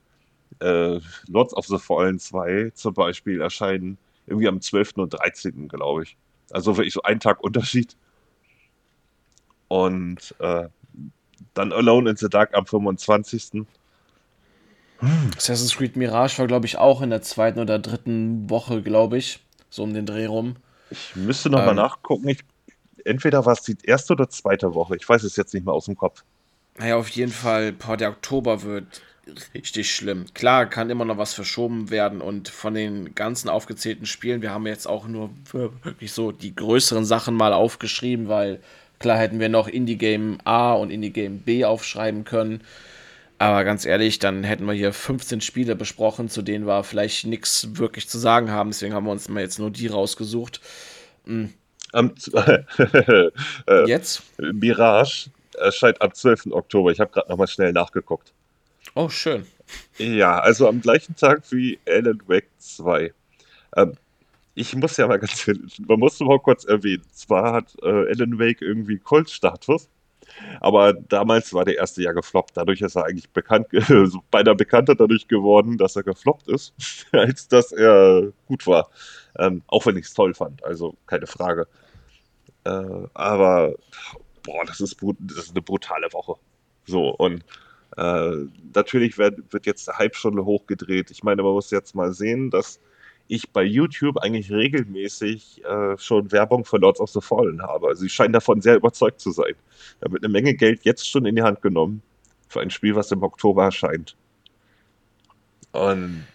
äh, Lords of the Fallen 2 zum Beispiel erscheinen irgendwie am 12. und 13. glaube ich. Also wirklich so ein Tag Unterschied. Und äh, dann Alone in the Dark am 25. Assassin's Creed Mirage war, glaube ich, auch in der zweiten oder dritten Woche, glaube ich so um den Dreh rum. Ich müsste noch ähm, mal nachgucken. Ich, entweder war es die erste oder zweite Woche. Ich weiß es jetzt nicht mehr aus dem Kopf. Naja, auf jeden Fall, boah, der Oktober wird richtig schlimm. Klar, kann immer noch was verschoben werden und von den ganzen aufgezählten Spielen, wir haben jetzt auch nur wirklich so die größeren Sachen mal aufgeschrieben, weil klar hätten wir noch Indie Game A und Indie Game B aufschreiben können. Aber ganz ehrlich, dann hätten wir hier 15 Spiele besprochen, zu denen wir vielleicht nichts wirklich zu sagen haben. Deswegen haben wir uns mal jetzt nur die rausgesucht. Mhm. Am, äh, jetzt? Mirage erscheint am 12. Oktober. Ich habe gerade nochmal schnell nachgeguckt. Oh, schön. Ja, also am gleichen Tag wie Alan Wake 2. Ähm, ich muss ja mal ganz, man muss mal kurz erwähnen, zwar hat äh, Alan Wake irgendwie Kultstatus, aber damals war der erste ja gefloppt. Dadurch ist er eigentlich bekannt, beinahe bekannter dadurch geworden, dass er gefloppt ist, als dass er gut war. Ähm, auch wenn ich es toll fand, also keine Frage. Äh, aber, boah, das ist, das ist eine brutale Woche. So, und äh, natürlich wird, wird jetzt der Hype schon hochgedreht. Ich meine, man muss jetzt mal sehen, dass ich bei YouTube eigentlich regelmäßig äh, schon Werbung für Lords of the Fallen habe. Also sie scheinen davon sehr überzeugt zu sein. Da wird eine Menge Geld jetzt schon in die Hand genommen für ein Spiel, was im Oktober erscheint. Und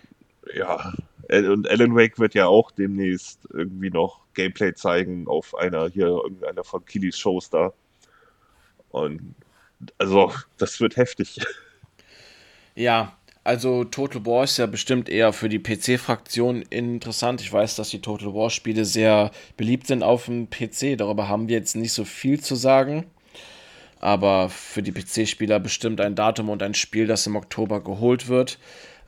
ja, und Alan Wake wird ja auch demnächst irgendwie noch Gameplay zeigen auf einer hier irgendeiner von Kilis Shows da. Und also, das wird heftig. Ja, also Total War ist ja bestimmt eher für die PC-Fraktion interessant. Ich weiß, dass die Total War-Spiele sehr beliebt sind auf dem PC. Darüber haben wir jetzt nicht so viel zu sagen. Aber für die PC-Spieler bestimmt ein Datum und ein Spiel, das im Oktober geholt wird.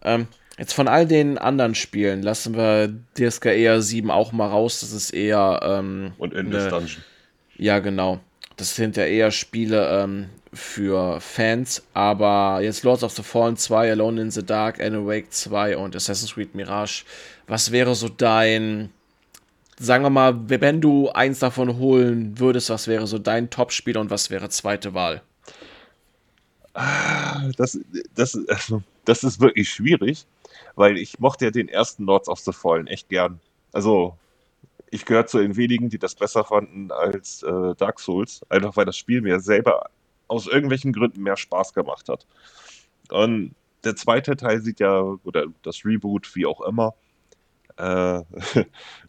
Ähm, jetzt von all den anderen Spielen lassen wir DSKR 7 auch mal raus. Das ist eher. Ähm, und Endless Dungeon. Ja, genau. Das sind ja eher Spiele, ähm, für Fans, aber jetzt Lords of the Fallen 2, Alone in the Dark, Alan Wake 2 und Assassin's Creed Mirage. Was wäre so dein, sagen wir mal, wenn du eins davon holen würdest, was wäre so dein Top-Spiel und was wäre zweite Wahl? Das, das, das ist wirklich schwierig, weil ich mochte ja den ersten Lords of the Fallen echt gern. Also ich gehöre zu den wenigen, die das besser fanden als äh, Dark Souls, einfach weil das Spiel mir selber aus irgendwelchen Gründen mehr Spaß gemacht hat. Und der zweite Teil sieht ja, oder das Reboot, wie auch immer, äh,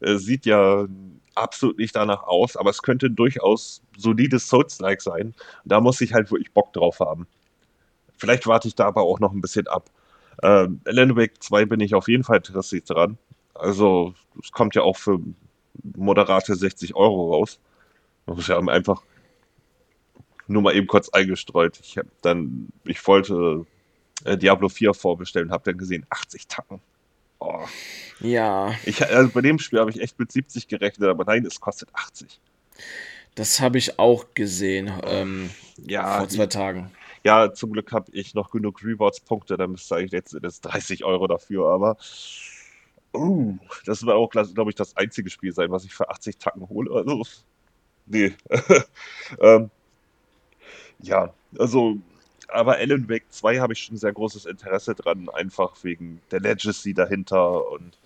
sieht ja absolut nicht danach aus, aber es könnte durchaus solides Souls-like sein. Da muss ich halt wirklich Bock drauf haben. Vielleicht warte ich da aber auch noch ein bisschen ab. Äh, Alan Wake 2 bin ich auf jeden Fall interessiert dran. Also, es kommt ja auch für moderate 60 Euro raus. Man muss ja einfach nur mal eben kurz eingestreut. Ich habe dann, ich wollte äh, Diablo 4 vorbestellen, habe dann gesehen 80 Tacken. Oh. Ja. Ich, also bei dem Spiel habe ich echt mit 70 gerechnet, aber nein, es kostet 80. Das habe ich auch gesehen ähm, ja, vor zwei Tagen. Ja, zum Glück habe ich noch genug Rewards-Punkte, da müsste eigentlich letztendlich 30 Euro dafür, aber uh, das wird auch, glaube ich, das einzige Spiel sein, was ich für 80 Tacken hole. Also, nee. ähm, ja, also, aber Alan Wake 2 habe ich schon sehr großes Interesse dran, einfach wegen der Legacy dahinter und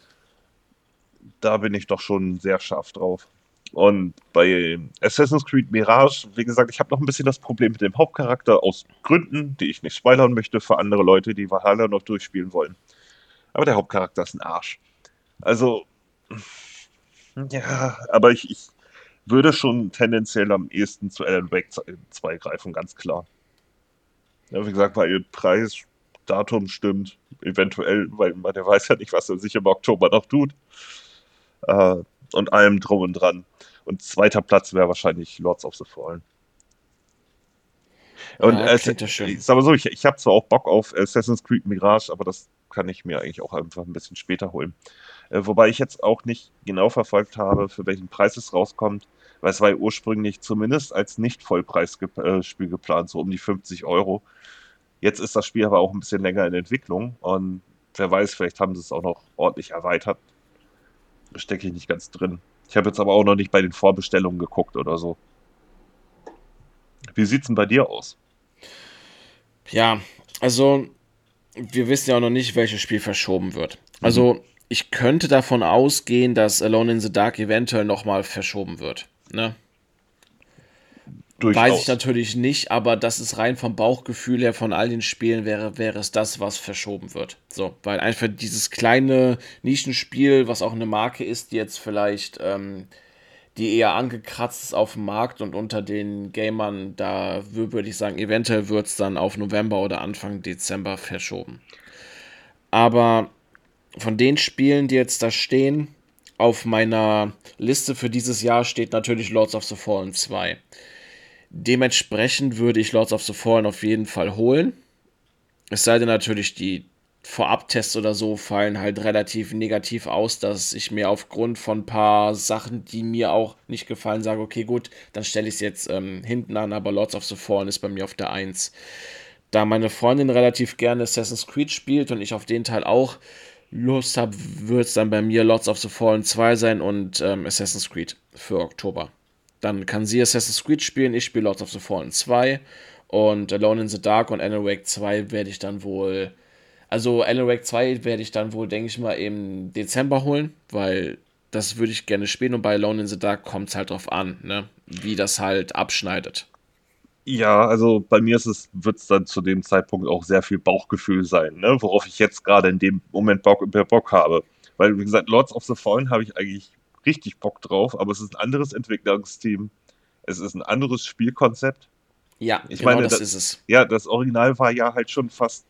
da bin ich doch schon sehr scharf drauf. Und bei Assassin's Creed Mirage, wie gesagt, ich habe noch ein bisschen das Problem mit dem Hauptcharakter aus Gründen, die ich nicht spoilern möchte für andere Leute, die Valhalla noch durchspielen wollen. Aber der Hauptcharakter ist ein Arsch. Also, ja, aber ich, ich würde schon tendenziell am ehesten zu Alan Wake 2 greifen, ganz klar. Ja, wie gesagt, weil Preis, Datum stimmt, eventuell, weil man der weiß ja nicht, was er sich im Oktober noch tut. Äh, und allem drum und dran. Und zweiter Platz wäre wahrscheinlich Lords of the Fallen. Und ja, äh, ich sag mal so, ich, ich habe zwar auch Bock auf Assassin's Creed Mirage, aber das kann ich mir eigentlich auch einfach ein bisschen später holen. Äh, wobei ich jetzt auch nicht genau verfolgt habe, für welchen Preis es rauskommt, weil es war ja ursprünglich zumindest als Nicht-Vollpreisspiel äh, geplant, so um die 50 Euro. Jetzt ist das Spiel aber auch ein bisschen länger in Entwicklung und wer weiß, vielleicht haben sie es auch noch ordentlich erweitert. Da stecke ich nicht ganz drin. Ich habe jetzt aber auch noch nicht bei den Vorbestellungen geguckt oder so. Wie sieht es denn bei dir aus? Ja, also wir wissen ja auch noch nicht, welches Spiel verschoben wird. Also mhm. ich könnte davon ausgehen, dass Alone in the Dark eventuell nochmal verschoben wird. Ne? Durchaus. Weiß ich natürlich nicht, aber das ist rein vom Bauchgefühl her von all den Spielen wäre, wäre es das, was verschoben wird. So, weil einfach dieses kleine Nischenspiel, was auch eine Marke ist, die jetzt vielleicht ähm, die eher angekratzt ist auf dem Markt und unter den Gamern, da würde ich sagen, eventuell wird es dann auf November oder Anfang Dezember verschoben. Aber von den Spielen, die jetzt da stehen, auf meiner Liste für dieses Jahr steht natürlich Lords of the Fallen 2. Dementsprechend würde ich Lords of the Fallen auf jeden Fall holen. Es sei denn natürlich, die Vorabtests oder so fallen halt relativ negativ aus, dass ich mir aufgrund von ein paar Sachen, die mir auch nicht gefallen, sage, okay, gut, dann stelle ich es jetzt ähm, hinten an, aber Lords of the Fallen ist bei mir auf der 1. Da meine Freundin relativ gerne Assassin's Creed spielt und ich auf den Teil auch Lust habe, wird es dann bei mir Lords of the Fallen 2 sein und ähm, Assassin's Creed für Oktober. Dann kann sie Assassin's Creed spielen, ich spiele Lords of the Fallen 2 und Alone in the Dark und Alan Wake 2 werde ich dann wohl also Alan Wake 2 werde ich dann wohl, denke ich mal, im Dezember holen, weil das würde ich gerne spielen und bei Alone in the Dark kommt es halt drauf an, ne? wie das halt abschneidet. Ja, also bei mir ist es, wird es dann zu dem Zeitpunkt auch sehr viel Bauchgefühl sein, ne? worauf ich jetzt gerade in dem Moment Bock, Bock habe. Weil, wie gesagt, Lords of the Fallen habe ich eigentlich richtig Bock drauf, aber es ist ein anderes Entwicklungsteam. Es ist ein anderes Spielkonzept. Ja, ich genau meine, das, das ist es. Ja, das Original war ja halt schon fast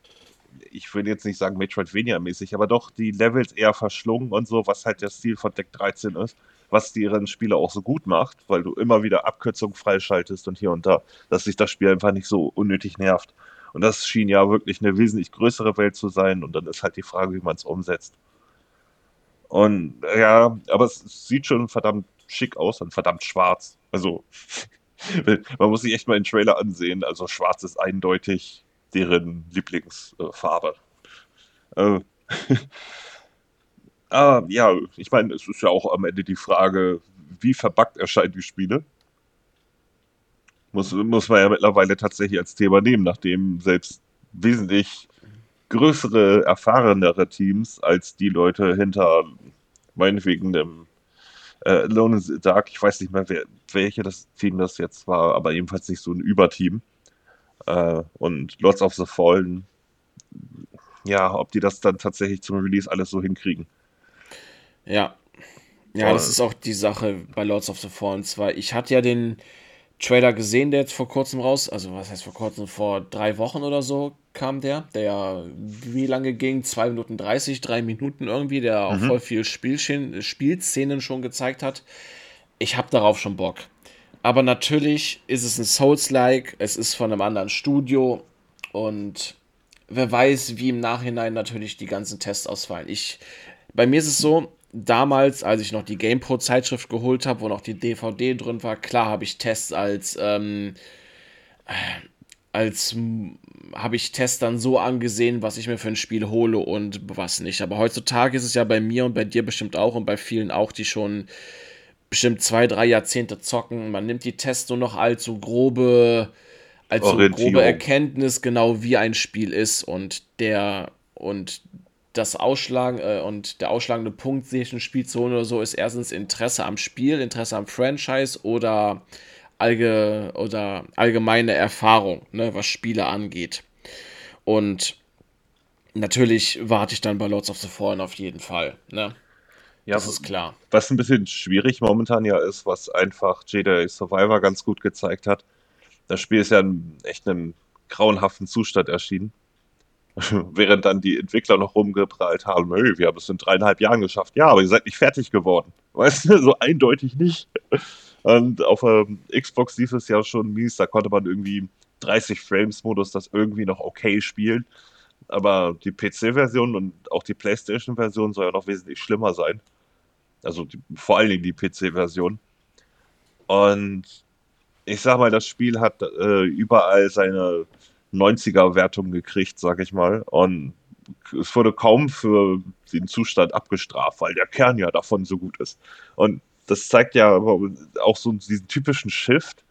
ich würde jetzt nicht sagen Metroidvania-mäßig, aber doch die Levels eher verschlungen und so, was halt der Stil von Deck 13 ist, was deren Spiele auch so gut macht, weil du immer wieder Abkürzungen freischaltest und hier und da, dass sich das Spiel einfach nicht so unnötig nervt. Und das schien ja wirklich eine wesentlich größere Welt zu sein und dann ist halt die Frage, wie man es umsetzt. Und ja, aber es sieht schon verdammt schick aus und verdammt schwarz. Also, man muss sich echt mal den Trailer ansehen. Also, schwarz ist eindeutig deren Lieblingsfarbe. Äh, ah, ja, ich meine, es ist ja auch am Ende die Frage, wie verbuggt erscheinen die Spiele? Muss, muss man ja mittlerweile tatsächlich als Thema nehmen, nachdem selbst wesentlich größere, erfahrenere Teams als die Leute hinter meinetwegen dem äh, Lone in the Dark, ich weiß nicht mehr, wer, welche das Team das jetzt war, aber jedenfalls nicht so ein Überteam, äh, und Lords of the Fallen, ja, ob die das dann tatsächlich zum Release alles so hinkriegen. Ja. Ja, das ist auch die Sache bei Lords of the Fallen 2. Ich hatte ja den Trailer gesehen, der jetzt vor kurzem raus, also was heißt vor kurzem, vor drei Wochen oder so kam der, der ja wie lange ging? 2 Minuten 30, 3 Minuten irgendwie, der auch mhm. voll viel Spielchen, Spielszenen schon gezeigt hat. Ich habe darauf schon Bock. Aber natürlich ist es ein Souls-like, es ist von einem anderen Studio und wer weiß, wie im Nachhinein natürlich die ganzen Tests ausfallen. Ich, bei mir ist es so, damals, als ich noch die GamePro-Zeitschrift geholt habe, wo noch die DVD drin war, klar habe ich Tests als, ähm, als habe ich Tests dann so angesehen, was ich mir für ein Spiel hole und was nicht. Aber heutzutage ist es ja bei mir und bei dir bestimmt auch und bei vielen auch, die schon bestimmt zwei, drei Jahrzehnte zocken. Man nimmt die Tests nur noch als so grobe, als so grobe Erkenntnis, genau wie ein Spiel ist und der und das Ausschlagen äh, und der ausschlagende Punkt, sich ein Spiel zu holen oder so, ist erstens Interesse am Spiel, Interesse am Franchise oder, allge oder allgemeine Erfahrung, ne, was Spiele angeht. Und natürlich warte ich dann bei Lords of the Fallen auf jeden Fall. Ne? Ja, das ist klar. Was ein bisschen schwierig momentan ja ist, was einfach Jedi Survivor ganz gut gezeigt hat. Das Spiel ist ja in echt einem grauenhaften Zustand erschienen. Während dann die Entwickler noch rumgeprallt haben, hey, wir haben es in dreieinhalb Jahren geschafft. Ja, aber ihr seid nicht fertig geworden. Weißt du, so eindeutig nicht. Und auf der Xbox lief es ja schon mies, da konnte man irgendwie 30 Frames-Modus das irgendwie noch okay spielen. Aber die PC-Version und auch die PlayStation-Version soll ja noch wesentlich schlimmer sein. Also die, vor allen Dingen die PC-Version. Und ich sag mal, das Spiel hat äh, überall seine 90er-Wertung gekriegt, sag ich mal. Und es wurde kaum für den Zustand abgestraft, weil der Kern ja davon so gut ist. Und das zeigt ja auch so diesen typischen Shift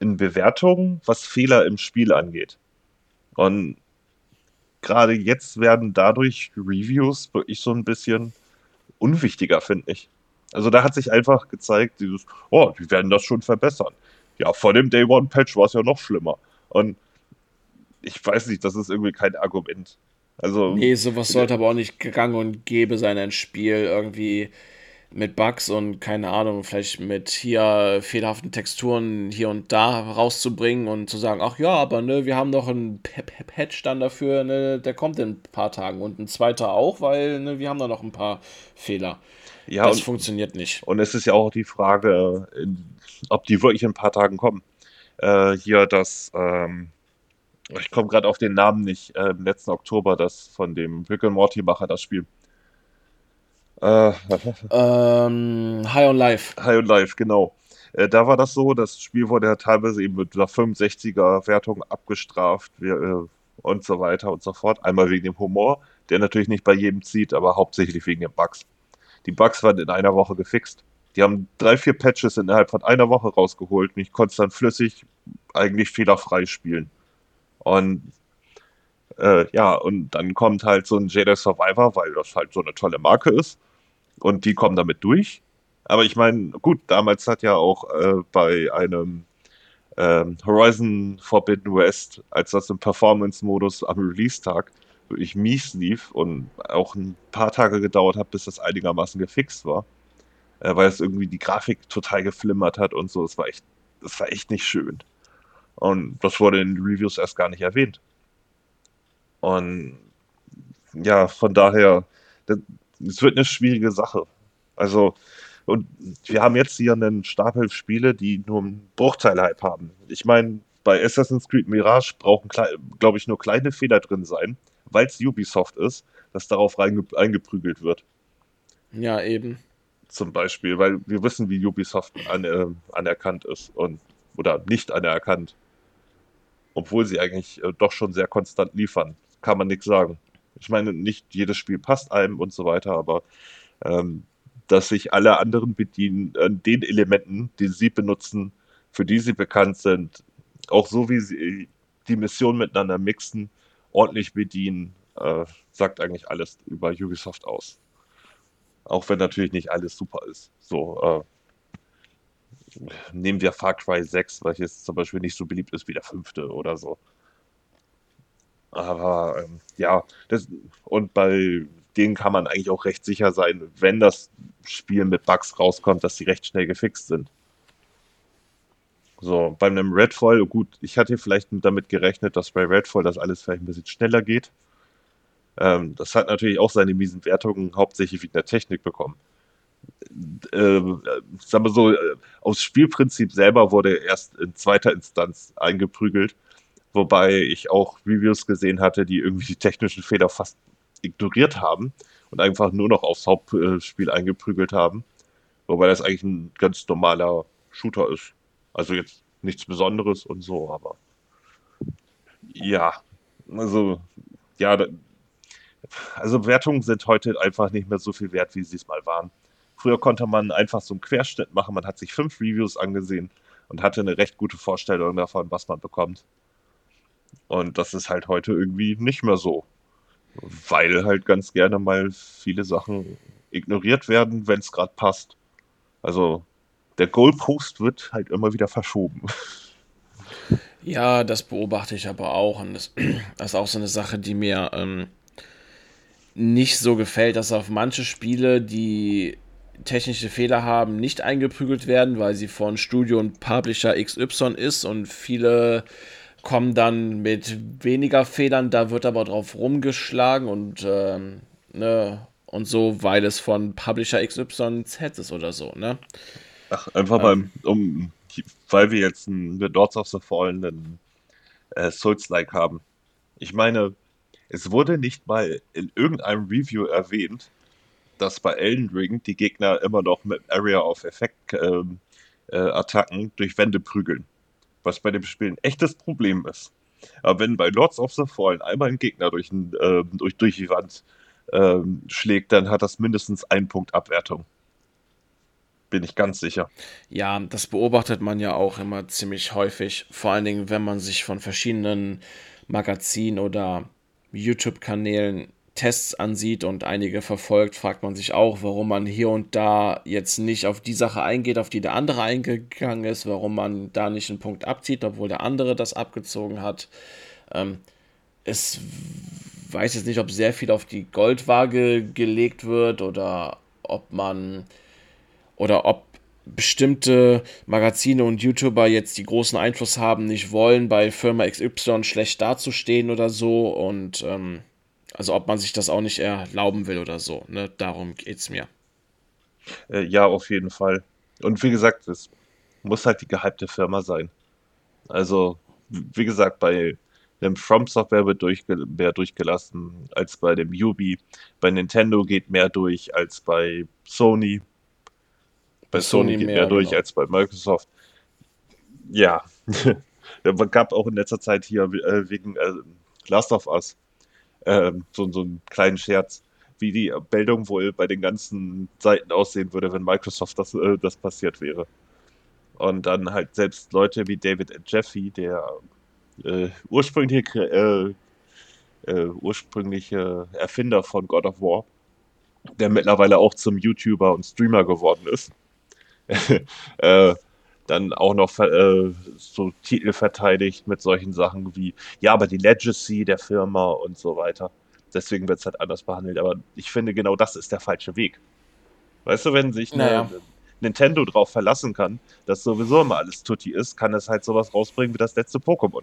in Bewertungen, was Fehler im Spiel angeht. Und gerade jetzt werden dadurch Reviews wirklich so ein bisschen unwichtiger, finde ich. Also da hat sich einfach gezeigt, dieses, oh, die werden das schon verbessern. Ja, vor dem Day One Patch war es ja noch schlimmer. Und ich weiß nicht, das ist irgendwie kein Argument. Also. Nee, sowas sollte aber auch nicht gang und gäbe sein, ein Spiel irgendwie mit Bugs und keine Ahnung, vielleicht mit hier fehlerhaften Texturen hier und da rauszubringen und zu sagen, ach ja, aber ne, wir haben noch einen Patch dann dafür, ne, der kommt in ein paar Tagen und ein zweiter auch, weil ne, wir haben da noch ein paar Fehler. Ja, das und, funktioniert nicht. Und es ist ja auch die Frage, ob die wirklich in ein paar Tagen kommen. Äh, hier das, ähm, ich komme gerade auf den Namen nicht, äh, im letzten Oktober, das von dem Rick and Morty Macher, das Spiel. Äh, ähm, High on Life. High on Life, genau. Äh, da war das so, das Spiel wurde ja teilweise eben mit einer 65er Wertung abgestraft wir, äh, und so weiter und so fort. Einmal wegen dem Humor, der natürlich nicht bei jedem zieht, aber hauptsächlich wegen den Bugs. Die Bugs waren in einer Woche gefixt. Die haben drei, vier Patches innerhalb von einer Woche rausgeholt und ich konnte es dann flüssig, eigentlich fehlerfrei spielen. Und äh, ja, und dann kommt halt so ein Jedi Survivor, weil das halt so eine tolle Marke ist und die kommen damit durch. Aber ich meine, gut, damals hat ja auch äh, bei einem ähm, Horizon Forbidden West, als das im Performance-Modus am Release-Tag wirklich mies lief und auch ein paar Tage gedauert hat, bis das einigermaßen gefixt war, äh, weil es irgendwie die Grafik total geflimmert hat und so. Es war echt, das war echt nicht schön. Und das wurde in den Reviews erst gar nicht erwähnt. Und ja, von daher, es wird eine schwierige Sache. Also, und wir haben jetzt hier einen Stapel Spiele, die nur einen Bruchteil-Hype haben. Ich meine, bei Assassin's Creed Mirage brauchen, glaube ich, nur kleine Fehler drin sein, weil es Ubisoft ist, dass darauf eingeprügelt wird. Ja, eben. Zum Beispiel, weil wir wissen, wie Ubisoft an, äh, anerkannt ist und oder nicht anerkannt. Obwohl sie eigentlich äh, doch schon sehr konstant liefern. Kann man nichts sagen ich meine, nicht jedes Spiel passt einem und so weiter, aber ähm, dass sich alle anderen bedienen an äh, den Elementen, die sie benutzen, für die sie bekannt sind, auch so wie sie die Mission miteinander mixen, ordentlich bedienen, äh, sagt eigentlich alles über Ubisoft aus. Auch wenn natürlich nicht alles super ist. So, äh, nehmen wir Far Cry 6, welches zum Beispiel nicht so beliebt ist wie der fünfte oder so. Aber ähm, ja, das, und bei denen kann man eigentlich auch recht sicher sein, wenn das Spiel mit Bugs rauskommt, dass sie recht schnell gefixt sind. So, bei einem Redfall, gut, ich hatte vielleicht damit gerechnet, dass bei Redfall das alles vielleicht ein bisschen schneller geht. Ähm, das hat natürlich auch seine miesen Wertungen hauptsächlich wegen der Technik bekommen. Ähm, sagen wir so, äh, aus Spielprinzip selber wurde erst in zweiter Instanz eingeprügelt Wobei ich auch Reviews gesehen hatte, die irgendwie die technischen Fehler fast ignoriert haben und einfach nur noch aufs Hauptspiel eingeprügelt haben. Wobei das eigentlich ein ganz normaler Shooter ist. Also jetzt nichts Besonderes und so, aber ja, also ja, also Wertungen sind heute einfach nicht mehr so viel wert, wie sie es mal waren. Früher konnte man einfach so einen Querschnitt machen, man hat sich fünf Reviews angesehen und hatte eine recht gute Vorstellung davon, was man bekommt. Und das ist halt heute irgendwie nicht mehr so. Weil halt ganz gerne mal viele Sachen ignoriert werden, wenn es gerade passt. Also der Goalpost wird halt immer wieder verschoben. Ja, das beobachte ich aber auch. Und das, das ist auch so eine Sache, die mir ähm, nicht so gefällt, dass auf manche Spiele, die technische Fehler haben, nicht eingeprügelt werden, weil sie von Studio und Publisher XY ist und viele kommen dann mit weniger Federn, da wird aber drauf rumgeschlagen und, ähm, ne, und so, weil es von Publisher XYZ ist oder so, ne? Ach, einfach ähm, beim, um, weil wir jetzt ein Lords of the Fallen einen äh, Souls-like haben. Ich meine, es wurde nicht mal in irgendeinem Review erwähnt, dass bei Elden Ring die Gegner immer noch mit Area of Effect ähm, äh, Attacken durch Wände prügeln was bei dem Spiel ein echtes Problem ist. Aber wenn bei Lords of the Fallen einmal ein Gegner durch, ein, äh, durch, durch die Wand äh, schlägt, dann hat das mindestens einen Punkt Abwertung. Bin ich ganz sicher. Ja, das beobachtet man ja auch immer ziemlich häufig. Vor allen Dingen, wenn man sich von verschiedenen Magazinen oder YouTube-Kanälen Tests ansieht und einige verfolgt, fragt man sich auch, warum man hier und da jetzt nicht auf die Sache eingeht, auf die der andere eingegangen ist, warum man da nicht einen Punkt abzieht, obwohl der andere das abgezogen hat. Ähm, es weiß jetzt nicht, ob sehr viel auf die Goldwaage gelegt wird oder ob man oder ob bestimmte Magazine und YouTuber jetzt die großen Einfluss haben, nicht wollen, bei Firma XY schlecht dazustehen oder so und ähm, also ob man sich das auch nicht erlauben will oder so. Ne? Darum es mir. Äh, ja, auf jeden Fall. Und wie gesagt, es muss halt die gehypte Firma sein. Also, wie gesagt, bei dem From Software wird durchge mehr durchgelassen als bei dem Yubi. Bei Nintendo geht mehr durch als bei Sony. Bei Sony, Sony geht mehr, mehr durch genau. als bei Microsoft. Ja, es gab auch in letzter Zeit hier äh, wegen äh, Last of Us äh, so, so einen kleinen Scherz, wie die Meldung wohl bei den ganzen Seiten aussehen würde, wenn Microsoft das, äh, das passiert wäre. Und dann halt selbst Leute wie David Jeffy, der äh, ursprüngliche, äh, äh, ursprüngliche Erfinder von God of War, der mittlerweile auch zum YouTuber und Streamer geworden ist, äh, dann auch noch äh, so Titel verteidigt mit solchen Sachen wie, ja, aber die Legacy der Firma und so weiter. Deswegen wird es halt anders behandelt. Aber ich finde, genau das ist der falsche Weg. Weißt du, wenn sich naja. Nintendo drauf verlassen kann, dass sowieso immer alles Tutti ist, kann es halt sowas rausbringen wie das letzte Pokémon.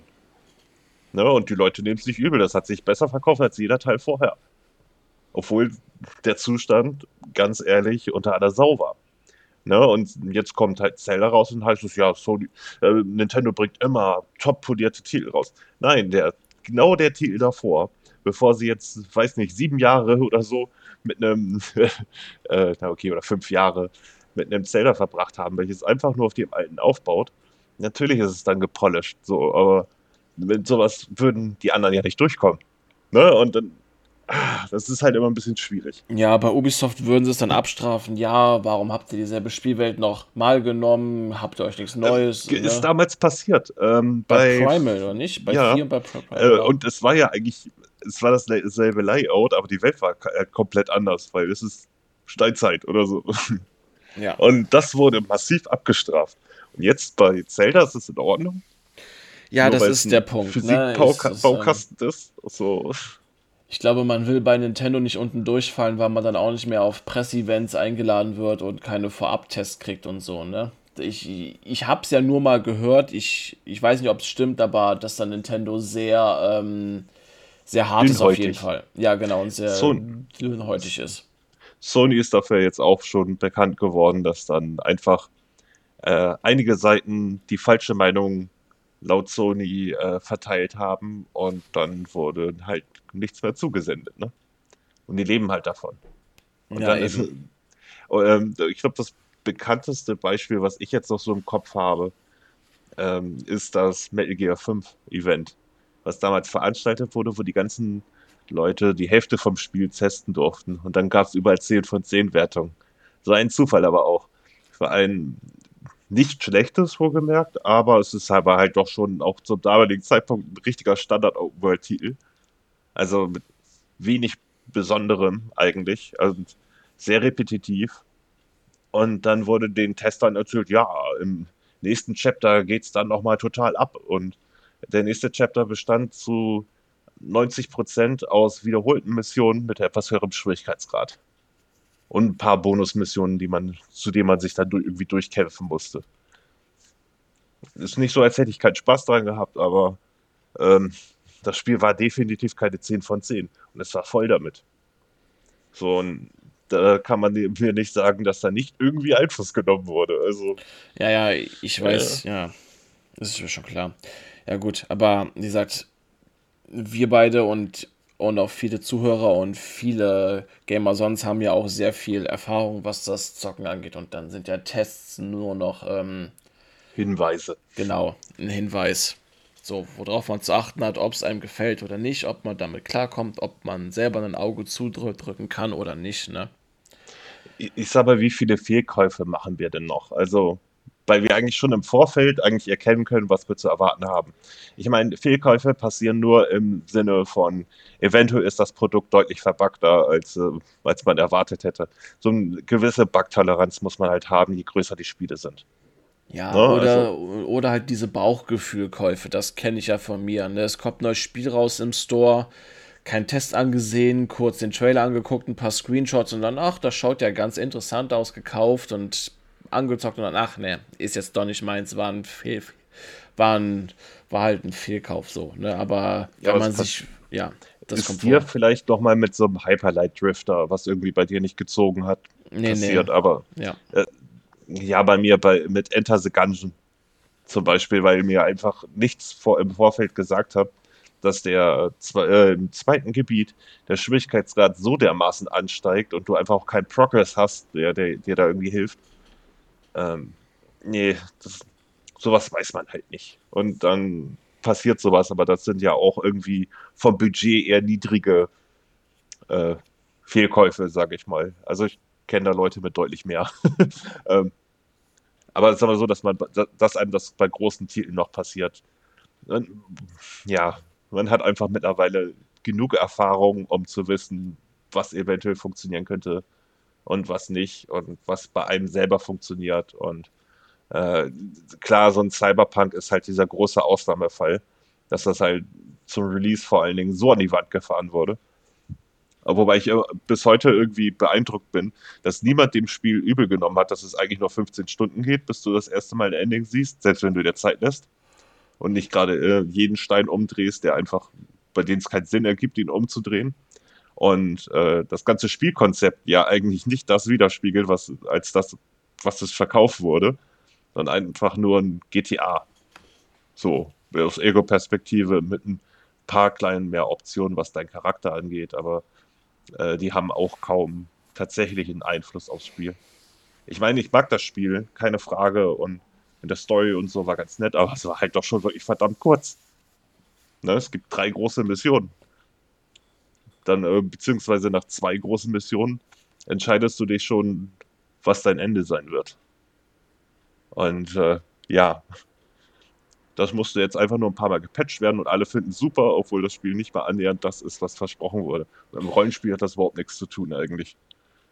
Ne? Und die Leute nehmen es nicht übel. Das hat sich besser verkauft als jeder Teil vorher. Obwohl der Zustand, ganz ehrlich, unter aller Sau war. Ne? Und jetzt kommt halt Zelda raus und heißt es, ja, Sony, äh, Nintendo bringt immer top polierte Titel raus. Nein, der, genau der Titel davor, bevor sie jetzt, weiß nicht, sieben Jahre oder so mit einem, äh, na okay, oder fünf Jahre mit einem Zelda verbracht haben, welches einfach nur auf dem alten aufbaut. Natürlich ist es dann gepolished, so, aber mit sowas würden die anderen ja nicht durchkommen. Ne? Und dann das ist halt immer ein bisschen schwierig. Ja, bei Ubisoft würden sie es dann abstrafen. Ja, warum habt ihr dieselbe Spielwelt noch mal genommen? Habt ihr euch nichts Neues? Äh, ist damals passiert. Ähm, bei, bei Primal, oder nicht? Bei ja, 4 und bei Primal. Äh, und es war ja eigentlich, es war dasselbe Layout, aber die Welt war äh, komplett anders, weil es ist Steinzeit oder so. Ja. Und das wurde massiv abgestraft. Und jetzt bei Zelda ist es in Ordnung. Ja, Nur das ist der Punkt. Physik-Baukasten ne? ist, ist so. Ich glaube, man will bei Nintendo nicht unten durchfallen, weil man dann auch nicht mehr auf Presse-Events eingeladen wird und keine Vorabtests kriegt und so, ne? Ich, ich hab's ja nur mal gehört, ich, ich weiß nicht, ob es stimmt, aber dass dann Nintendo sehr, ähm, sehr hart ist auf jeden Fall. Ja, genau, und sehr so, dünnhäutig ist. Sony ist dafür jetzt auch schon bekannt geworden, dass dann einfach äh, einige Seiten die falsche Meinung laut Sony äh, verteilt haben und dann wurde halt nichts mehr zugesendet. Ne? Und die leben halt davon. Und ja, dann ist, ähm, ich glaube, das bekannteste Beispiel, was ich jetzt noch so im Kopf habe, ähm, ist das Metal Gear 5 Event, was damals veranstaltet wurde, wo die ganzen Leute die Hälfte vom Spiel testen durften. Und dann gab es überall 10 von 10 Wertungen. So ein Zufall aber auch. Für ein nicht schlechtes, wohlgemerkt, aber es ist aber halt doch schon auch zum damaligen Zeitpunkt ein richtiger Standard-Open-World-Titel. Also mit wenig Besonderem eigentlich. Also sehr repetitiv. Und dann wurde den Testern erzählt, ja, im nächsten Chapter geht es dann nochmal total ab. Und der nächste Chapter bestand zu 90% aus wiederholten Missionen mit etwas höherem Schwierigkeitsgrad und ein paar Bonusmissionen, die man, zu denen man sich dann irgendwie durchkämpfen musste. Ist nicht so, als hätte ich keinen Spaß dran gehabt, aber ähm, das Spiel war definitiv keine 10 von 10 und es war voll damit. So, und da kann man mir nicht sagen, dass da nicht irgendwie Einfluss genommen wurde. Also, ja, ja, ich weiß, äh, ja, das ist mir schon klar. Ja, gut, aber wie gesagt, wir beide und und auch viele Zuhörer und viele Gamer sonst haben ja auch sehr viel Erfahrung, was das Zocken angeht. Und dann sind ja Tests nur noch ähm, Hinweise. Genau, ein Hinweis. So, worauf man zu achten hat, ob es einem gefällt oder nicht, ob man damit klarkommt, ob man selber ein Auge zudrücken kann oder nicht, ne? Ich, ich sage, wie viele Fehlkäufe machen wir denn noch? Also, weil wir eigentlich schon im Vorfeld eigentlich erkennen können, was wir zu erwarten haben. Ich meine, Fehlkäufe passieren nur im Sinne von, eventuell ist das Produkt deutlich verbuggter, als, äh, als man erwartet hätte. So eine gewisse Bugtoleranz muss man halt haben, je größer die Spiele sind. Ja, ne? oder, also, oder halt diese Bauchgefühlkäufe, das kenne ich ja von mir. Ne? Es kommt ein neues Spiel raus im Store, kein Test angesehen, kurz den Trailer angeguckt, ein paar Screenshots und dann, ach, das schaut ja ganz interessant aus, gekauft und angezockt und dann, ach ne, ist jetzt doch nicht meins, war ein Fehl, war, ein, war halt ein Fehlkauf so, ne? Aber Ja, wenn man sich, ja, das ist kommt dir vor. vielleicht noch mal mit so einem Hyperlight Drifter, was irgendwie bei dir nicht gezogen hat, Nee, passiert, nee. aber Ja. ja, bei mir bei, mit Enter the Gungeon zum Beispiel, weil mir einfach nichts vor, im Vorfeld gesagt hat, dass der äh, im zweiten Gebiet der Schwierigkeitsgrad so dermaßen ansteigt und du einfach auch keinen Progress hast, der dir da irgendwie hilft. Ähm, nee, das, sowas weiß man halt nicht. Und dann passiert sowas, aber das sind ja auch irgendwie vom Budget eher niedrige äh, Fehlkäufe, sage ich mal. Also ich kenne da Leute mit deutlich mehr. ähm, aber es ist aber so, dass man, dass einem das bei großen Titeln noch passiert. Und, ja, man hat einfach mittlerweile genug Erfahrung, um zu wissen, was eventuell funktionieren könnte und was nicht und was bei einem selber funktioniert. Und äh, klar, so ein Cyberpunk ist halt dieser große Ausnahmefall, dass das halt zum Release vor allen Dingen so an die Wand gefahren wurde. Wobei ich äh, bis heute irgendwie beeindruckt bin, dass niemand dem Spiel übel genommen hat, dass es eigentlich nur 15 Stunden geht, bis du das erste Mal ein Ending siehst, selbst wenn du dir Zeit lässt und nicht gerade äh, jeden Stein umdrehst, der einfach, bei dem es keinen Sinn ergibt, ihn umzudrehen. Und äh, das ganze Spielkonzept ja eigentlich nicht das widerspiegelt, was als das, was es verkauft wurde, sondern einfach nur ein GTA. So, aus Ego-Perspektive mit ein paar kleinen mehr Optionen, was dein Charakter angeht, aber äh, die haben auch kaum tatsächlichen Einfluss aufs Spiel. Ich meine, ich mag das Spiel, keine Frage, und in der Story und so war ganz nett, aber es war halt doch schon wirklich verdammt kurz. Ne, es gibt drei große Missionen. Dann, äh, beziehungsweise nach zwei großen Missionen, entscheidest du dich schon, was dein Ende sein wird. Und äh, ja, das musste jetzt einfach nur ein paar Mal gepatcht werden und alle finden super, obwohl das Spiel nicht mal annähernd das ist, was versprochen wurde. Und Im Rollenspiel hat das überhaupt nichts zu tun eigentlich.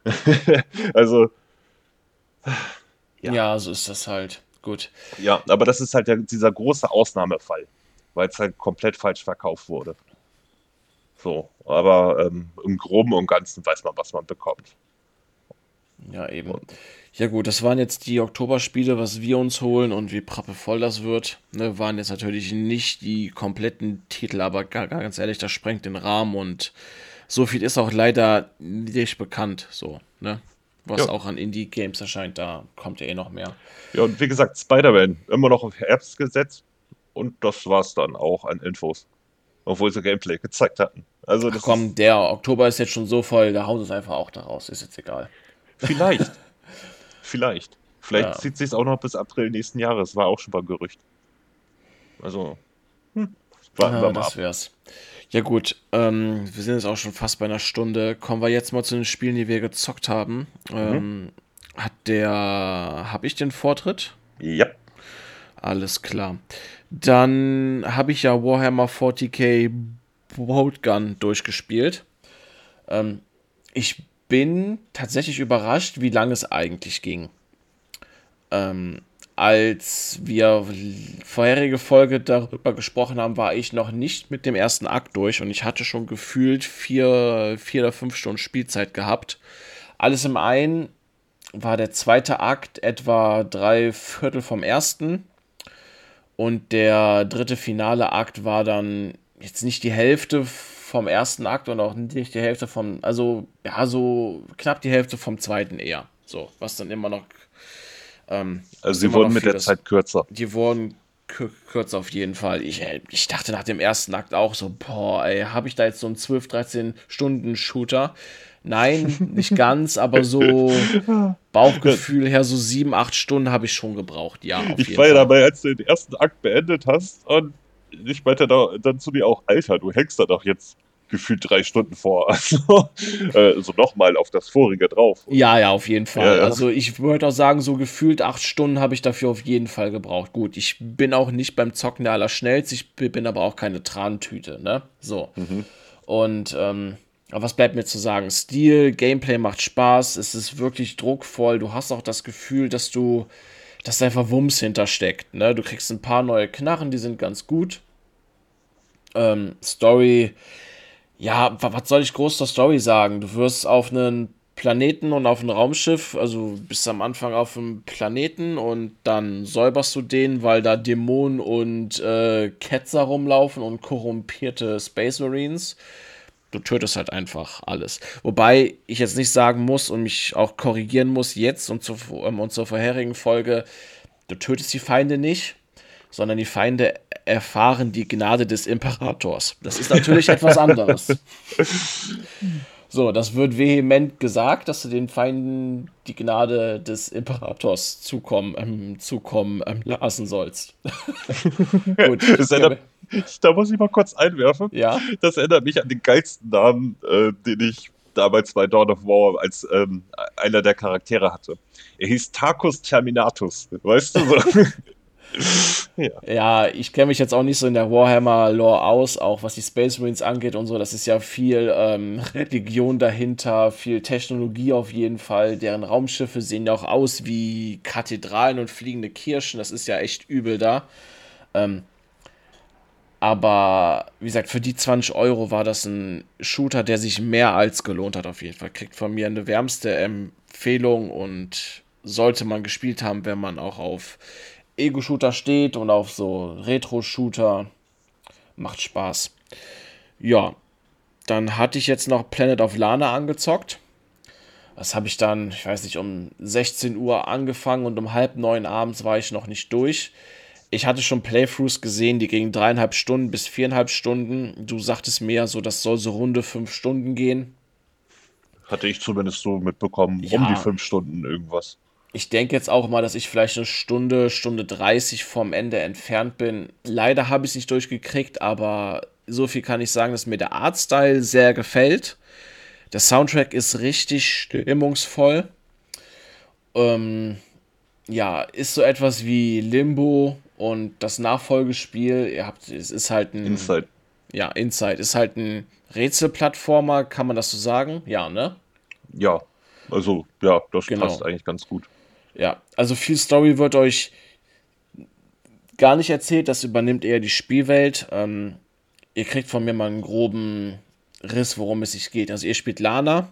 also, ja. Ja. so ist das halt. Gut. ja, aber das ist halt der, dieser große Ausnahmefall, weil es halt komplett falsch verkauft wurde. So, aber ähm, im Groben und Ganzen weiß man, was man bekommt. Ja, eben. Ja gut, das waren jetzt die Oktoberspiele, was wir uns holen und wie prappevoll das wird. Ne, waren jetzt natürlich nicht die kompletten Titel, aber ga- ganz ehrlich, das sprengt den Rahmen und so viel ist auch leider nicht bekannt, so, ne? Was Ja. auch an Indie-Games erscheint, da kommt ja eh noch mehr. Ja, und wie gesagt, Spider-Man immer noch auf Herbst gesetzt und das war's dann auch an Infos. Obwohl sie Gameplay gezeigt hatten. Also Ach das komm, der Oktober ist jetzt schon so voll, da hauen sie es einfach auch da raus, ist jetzt egal. vielleicht. vielleicht. Vielleicht Ja. zieht sich auch noch bis April nächsten Jahres, war auch schon mal Gerücht. Also, hm, warten Ja, wir mal das ab. wär's. Ja gut, ähm, wir sind jetzt auch schon fast bei einer Stunde. Kommen wir jetzt mal zu den Spielen, die wir gezockt haben. Mhm. Ähm, hat der, habe ich den Vortritt? Ja, Alles klar. Dann habe ich ja Warhammer 40k Boatgun durchgespielt. Ähm, ich bin tatsächlich überrascht, wie lange es eigentlich ging. Ähm, als wir vorherige Folge darüber gesprochen haben, war ich noch nicht mit dem ersten Akt durch und ich hatte schon gefühlt vier, vier oder fünf Stunden Spielzeit gehabt. Alles im einen war der zweite Akt etwa drei Viertel vom ersten und der dritte finale Akt war dann jetzt nicht die Hälfte vom ersten Akt und auch nicht die Hälfte vom, also ja, so knapp die Hälfte vom zweiten eher. So, was dann immer noch. Ähm, also sie wurden mit der. Zeit kürzer. Die wurden kür- kürzer auf jeden Fall. Ich, äh, ich dachte nach dem ersten Akt auch so, boah, ey, habe ich da jetzt so einen 12, 13 Stunden Shooter? Nein, nicht ganz, aber so Bauchgefühl her, so 7, 8 Stunden habe ich schon gebraucht. Ja, auf Ich war ja dabei, als du den ersten Akt beendet hast und ich meinte da, dann zu dir auch, Alter, du hängst da doch jetzt gefühlt drei Stunden vor. Also, äh, so nochmal auf das vorige drauf. Ja, ja, auf jeden Fall. Ja, ja. Also ich würde auch sagen, so gefühlt acht Stunden habe ich dafür auf jeden Fall gebraucht. Gut, ich bin auch nicht beim Zocken der Allerschnellste, ich bin aber auch keine Trantüte, ne? So. Mhm. Und ähm, was bleibt mir zu sagen? Stil, Gameplay macht Spaß, es ist wirklich druckvoll. Du hast auch das Gefühl, dass du, dass da einfach Wumms hintersteckt. Ne? Du kriegst ein paar neue Knarren, die sind ganz gut. Ähm, Story, ja, wa- was soll ich groß zur Story sagen? Du wirst auf einen Planeten und auf ein Raumschiff. Also bist am Anfang auf einem Planeten und dann säuberst du den, weil da Dämonen und äh, Ketzer rumlaufen und korrumpierte Space Marines. Du tötest halt einfach alles. Wobei ich jetzt nicht sagen muss und mich auch korrigieren muss jetzt und, zu, ähm, und zur vorherigen Folge, du tötest die Feinde nicht, sondern die Feinde erfahren die Gnade des Imperators. Das ist natürlich etwas anderes. So, das wird vehement gesagt, dass du den Feinden die Gnade des Imperators zukommen, ähm, zukommen ähm, lassen sollst. Gut. Erinnert, da muss ich mal kurz einwerfen. Ja. Das erinnert mich an den geilsten Namen, äh, den ich damals bei Dawn of War als ähm, einer der Charaktere hatte. Er hieß Tarkus Terminatus, weißt du so? ja. ja, ich kenne mich jetzt auch nicht so in der Warhammer-Lore aus, auch was die Space Marines angeht und so. Das ist ja viel ähm, Religion dahinter, viel Technologie auf jeden Fall. Deren Raumschiffe sehen ja auch aus wie Kathedralen und fliegende Kirchen. Das ist ja echt übel da. Ähm, aber wie gesagt, für die 20 Euro war das ein Shooter, der sich mehr als gelohnt hat, auf jeden Fall. Kriegt von mir eine wärmste Empfehlung und sollte man gespielt haben, wenn man auch auf Ego-Shooter steht und auf so Retro-Shooter. Macht Spaß. Ja, dann hatte ich jetzt noch Planet of Lana angezockt. Das habe ich dann, ich weiß nicht, um 16 Uhr angefangen und um halb neun abends war ich noch nicht durch. Ich hatte schon Playthroughs gesehen, die gingen dreieinhalb Stunden bis viereinhalb Stunden. Du sagtest mir so, das soll so runde fünf Stunden gehen. Hatte ich zumindest so mitbekommen, ja. um die fünf Stunden irgendwas ich denke jetzt auch mal, dass ich vielleicht eine Stunde, Stunde 30 vom Ende entfernt bin. Leider habe ich es nicht durchgekriegt, aber so viel kann ich sagen, dass mir der Artstyle sehr gefällt. Der Soundtrack ist richtig stimmungsvoll. Ähm, ja, ist so etwas wie Limbo und das Nachfolgespiel. Ihr habt, es ist halt ein. Inside. Ja, Inside. Ist halt ein Rätselplattformer, kann man das so sagen? Ja, ne? Ja, also ja, das genau. passt eigentlich ganz gut. Ja, also viel Story wird euch gar nicht erzählt, das übernimmt eher die Spielwelt. Ähm, ihr kriegt von mir mal einen groben Riss, worum es sich geht. Also ihr spielt Lana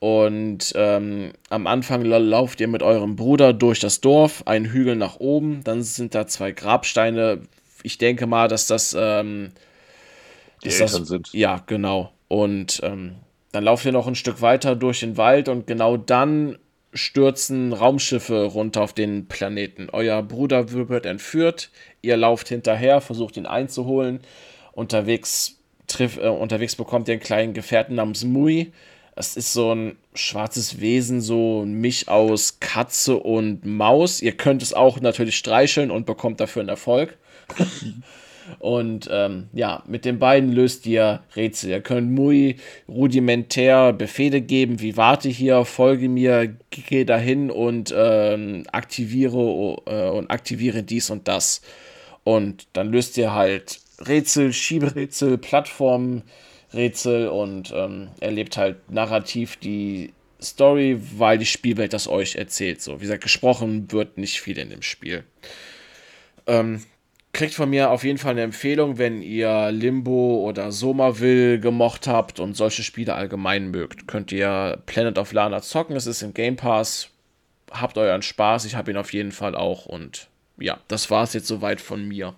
und ähm, am Anfang lauft ihr mit eurem Bruder durch das Dorf, einen Hügel nach oben, dann sind da zwei Grabsteine. Ich denke mal, dass das ähm, die Eltern das, sind. Ja, genau. Und ähm, dann lauft ihr noch ein Stück weiter durch den Wald und genau dann stürzen Raumschiffe runter auf den Planeten. Euer Bruder wird entführt, ihr lauft hinterher, versucht ihn einzuholen. Unterwegs, triff, äh, unterwegs bekommt ihr einen kleinen Gefährten namens Mui. Es ist so ein schwarzes Wesen, so ein Misch aus Katze und Maus. Ihr könnt es auch natürlich streicheln und bekommt dafür einen Erfolg. Und ähm, ja, mit den beiden löst ihr Rätsel. Ihr könnt Mui rudimentär Befehle geben, wie warte hier, folge mir, gehe dahin und ähm, aktiviere äh, und aktiviere dies und das. Und dann löst ihr halt Rätsel, Schieberätsel, Plattformrätsel und ähm, erlebt halt narrativ die Story, weil die Spielwelt das euch erzählt. So, wie gesagt, gesprochen wird nicht viel in dem Spiel. Ähm, kriegt von mir auf jeden Fall eine Empfehlung, wenn ihr Limbo oder Somerville gemocht habt und solche Spiele allgemein mögt. Könnt ihr Planet of Lana zocken, es ist im Game Pass. Habt euren Spaß, ich habe ihn auf jeden Fall auch und ja, das war es jetzt soweit von mir.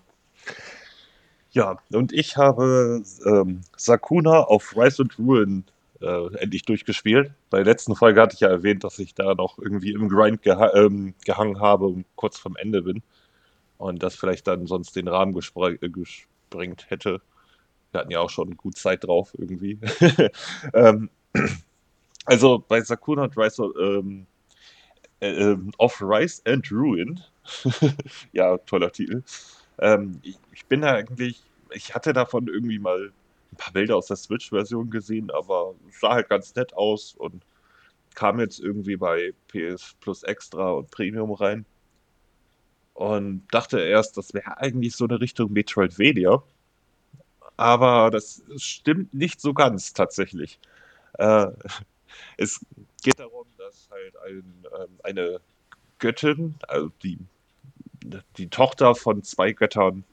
Ja, und ich habe ähm, Sakuna auf Rise and Ruin äh, endlich durchgespielt. Bei der letzten Folge hatte ich ja erwähnt, dass ich da noch irgendwie im Grind geha ähm, gehangen habe und kurz vom Ende bin und das vielleicht dann sonst den Rahmen äh, gesprengt hätte. Wir hatten ja auch schon gut Zeit drauf irgendwie. ähm, also bei Sakuna und Rise ähm, äh, ähm, of Rise and Ruin, ja, toller Titel. Ähm, ich, ich, bin da eigentlich, ich hatte davon irgendwie mal ein paar Bilder aus der Switch-Version gesehen, aber sah halt ganz nett aus und kam jetzt irgendwie bei PS Plus Extra und Premium rein und dachte erst, das wäre eigentlich so eine Richtung Metroidvania. Aber das stimmt nicht so ganz tatsächlich. Äh, es geht darum, dass halt ein, äh, eine Göttin, also die, die Tochter von zwei Göttern,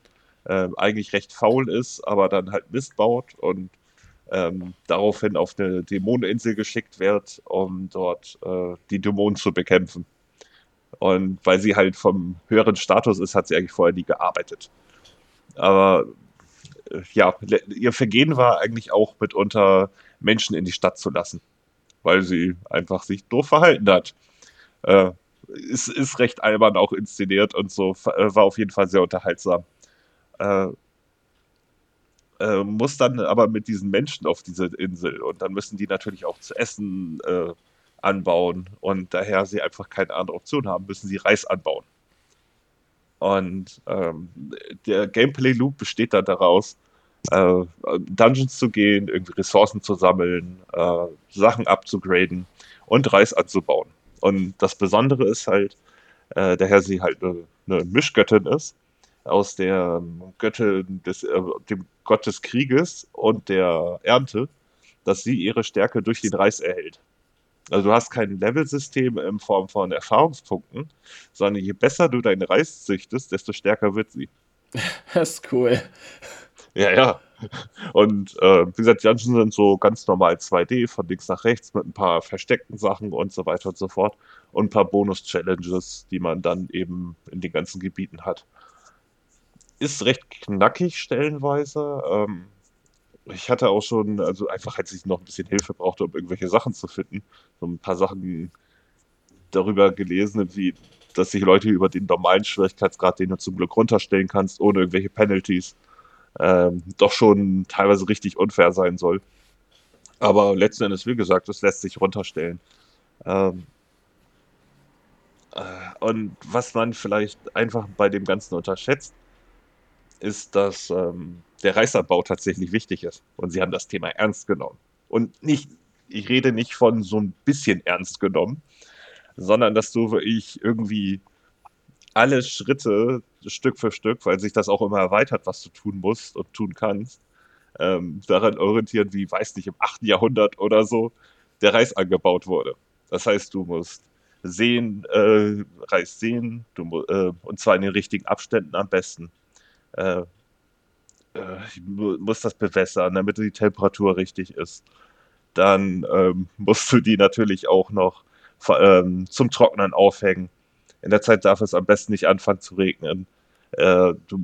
äh, eigentlich recht faul ist, aber dann halt Mist baut und ähm, daraufhin auf eine Dämoneninsel geschickt wird, um dort äh, die Dämonen zu bekämpfen. Und weil sie halt vom höheren Status ist, hat sie eigentlich vorher nie gearbeitet. Aber äh, ja, ihr Vergehen war eigentlich auch mitunter Menschen in die Stadt zu lassen, weil sie einfach sich doof verhalten hat. Äh, ist, ist recht albern auch inszeniert und so, äh, war auf jeden Fall sehr unterhaltsam. Äh, äh, muss dann aber mit diesen Menschen auf diese Insel und dann müssen die natürlich auch zu essen äh, anbauen und daher sie einfach keine andere Option haben, müssen sie Reis anbauen. Und ähm, der Gameplay-Loop besteht dann daraus, äh, Dungeons zu gehen, irgendwie Ressourcen zu sammeln, äh, Sachen abzugraden und Reis anzubauen. Und das Besondere ist halt, äh, daher sie halt eine, eine Mischgöttin ist, aus der Göttin des, äh, dem Gott des Krieges und der Ernte, dass sie ihre Stärke durch den Reis erhält. Also du hast kein Level-System in Form von Erfahrungspunkten, sondern je besser du deinen Reis züchtest, desto stärker wird sie. Das ist cool. Ja, ja. Und äh, wie gesagt, die Dungeons sind so ganz normal 2D, von links nach rechts, mit ein paar versteckten Sachen und so weiter und so fort. Und ein paar Bonus-Challenges, die man dann eben in den ganzen Gebieten hat. Ist recht knackig stellenweise. Ähm, ich hatte auch schon, also einfach, als ich noch ein bisschen Hilfe brauchte, um irgendwelche Sachen zu finden, so ein paar Sachen darüber gelesen, wie dass sich Leute über den normalen Schwierigkeitsgrad, den du zum Glück runterstellen kannst, ohne irgendwelche Penalties, ähm, doch schon teilweise richtig unfair sein soll. Aber letzten Endes, wie gesagt, das lässt sich runterstellen. Ähm, äh, und was man vielleicht einfach bei dem Ganzen unterschätzt, ist, dass ähm, der Reisabbau tatsächlich wichtig ist. Und sie haben das Thema ernst genommen. Und nicht, ich rede nicht von so ein bisschen ernst genommen, sondern dass du wirklich irgendwie alle Schritte Stück für Stück, weil sich das auch immer erweitert, was du tun musst und tun kannst, ähm, daran orientieren, wie, weiß nicht, im 8. Jahrhundert oder so der Reis angebaut wurde. Das heißt, du musst sehen, äh, Reis sehen, du, äh, und zwar in den richtigen Abständen am besten. Äh, äh, muss das bewässern, damit die Temperatur richtig ist. Dann ähm, musst du die natürlich auch noch ähm, zum Trocknen aufhängen. In der Zeit darf es am besten nicht anfangen zu regnen. Äh, du,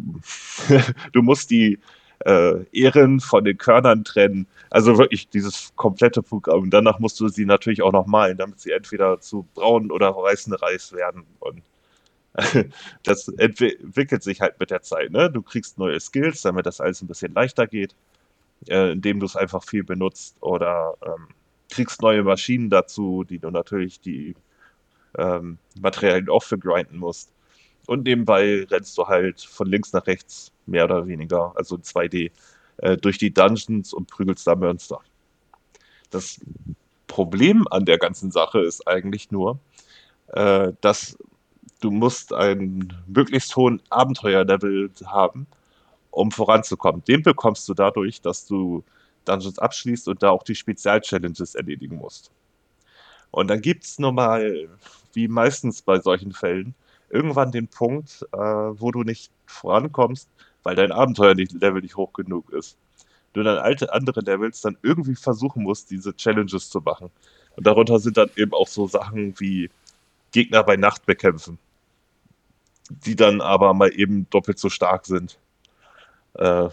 du, musst die äh, Ähren von den Körnern trennen. Also wirklich dieses komplette Programm. Danach musst du sie natürlich auch noch malen, damit sie entweder zu braunen oder weißen Reis werden. Und das entwickelt sich halt mit der Zeit. Ne? Du kriegst neue Skills, damit das alles ein bisschen leichter geht, äh, indem du es einfach viel benutzt oder ähm, kriegst neue Maschinen dazu, die du natürlich die ähm, Materialien auch für grinden musst. Und nebenbei rennst du halt von links nach rechts, mehr oder weniger, also in 2D, äh, durch die Dungeons und prügelst da Monster. Das Problem an der ganzen Sache ist eigentlich nur, äh, dass du musst einen möglichst hohen Abenteuerlevel haben, um voranzukommen. Den bekommst du dadurch, dass du Dungeons abschließt und da auch die Spezial-Challenges erledigen musst. Und dann gibt es nochmal, wie meistens bei solchen Fällen, irgendwann den Punkt, äh, wo du nicht vorankommst, weil dein Abenteuerlevel nicht hoch genug ist. Du dann alte andere Levels dann irgendwie versuchen musst, diese Challenges zu machen. Und darunter sind dann eben auch so Sachen wie Gegner bei Nacht bekämpfen die dann aber mal eben doppelt so stark sind. Äh,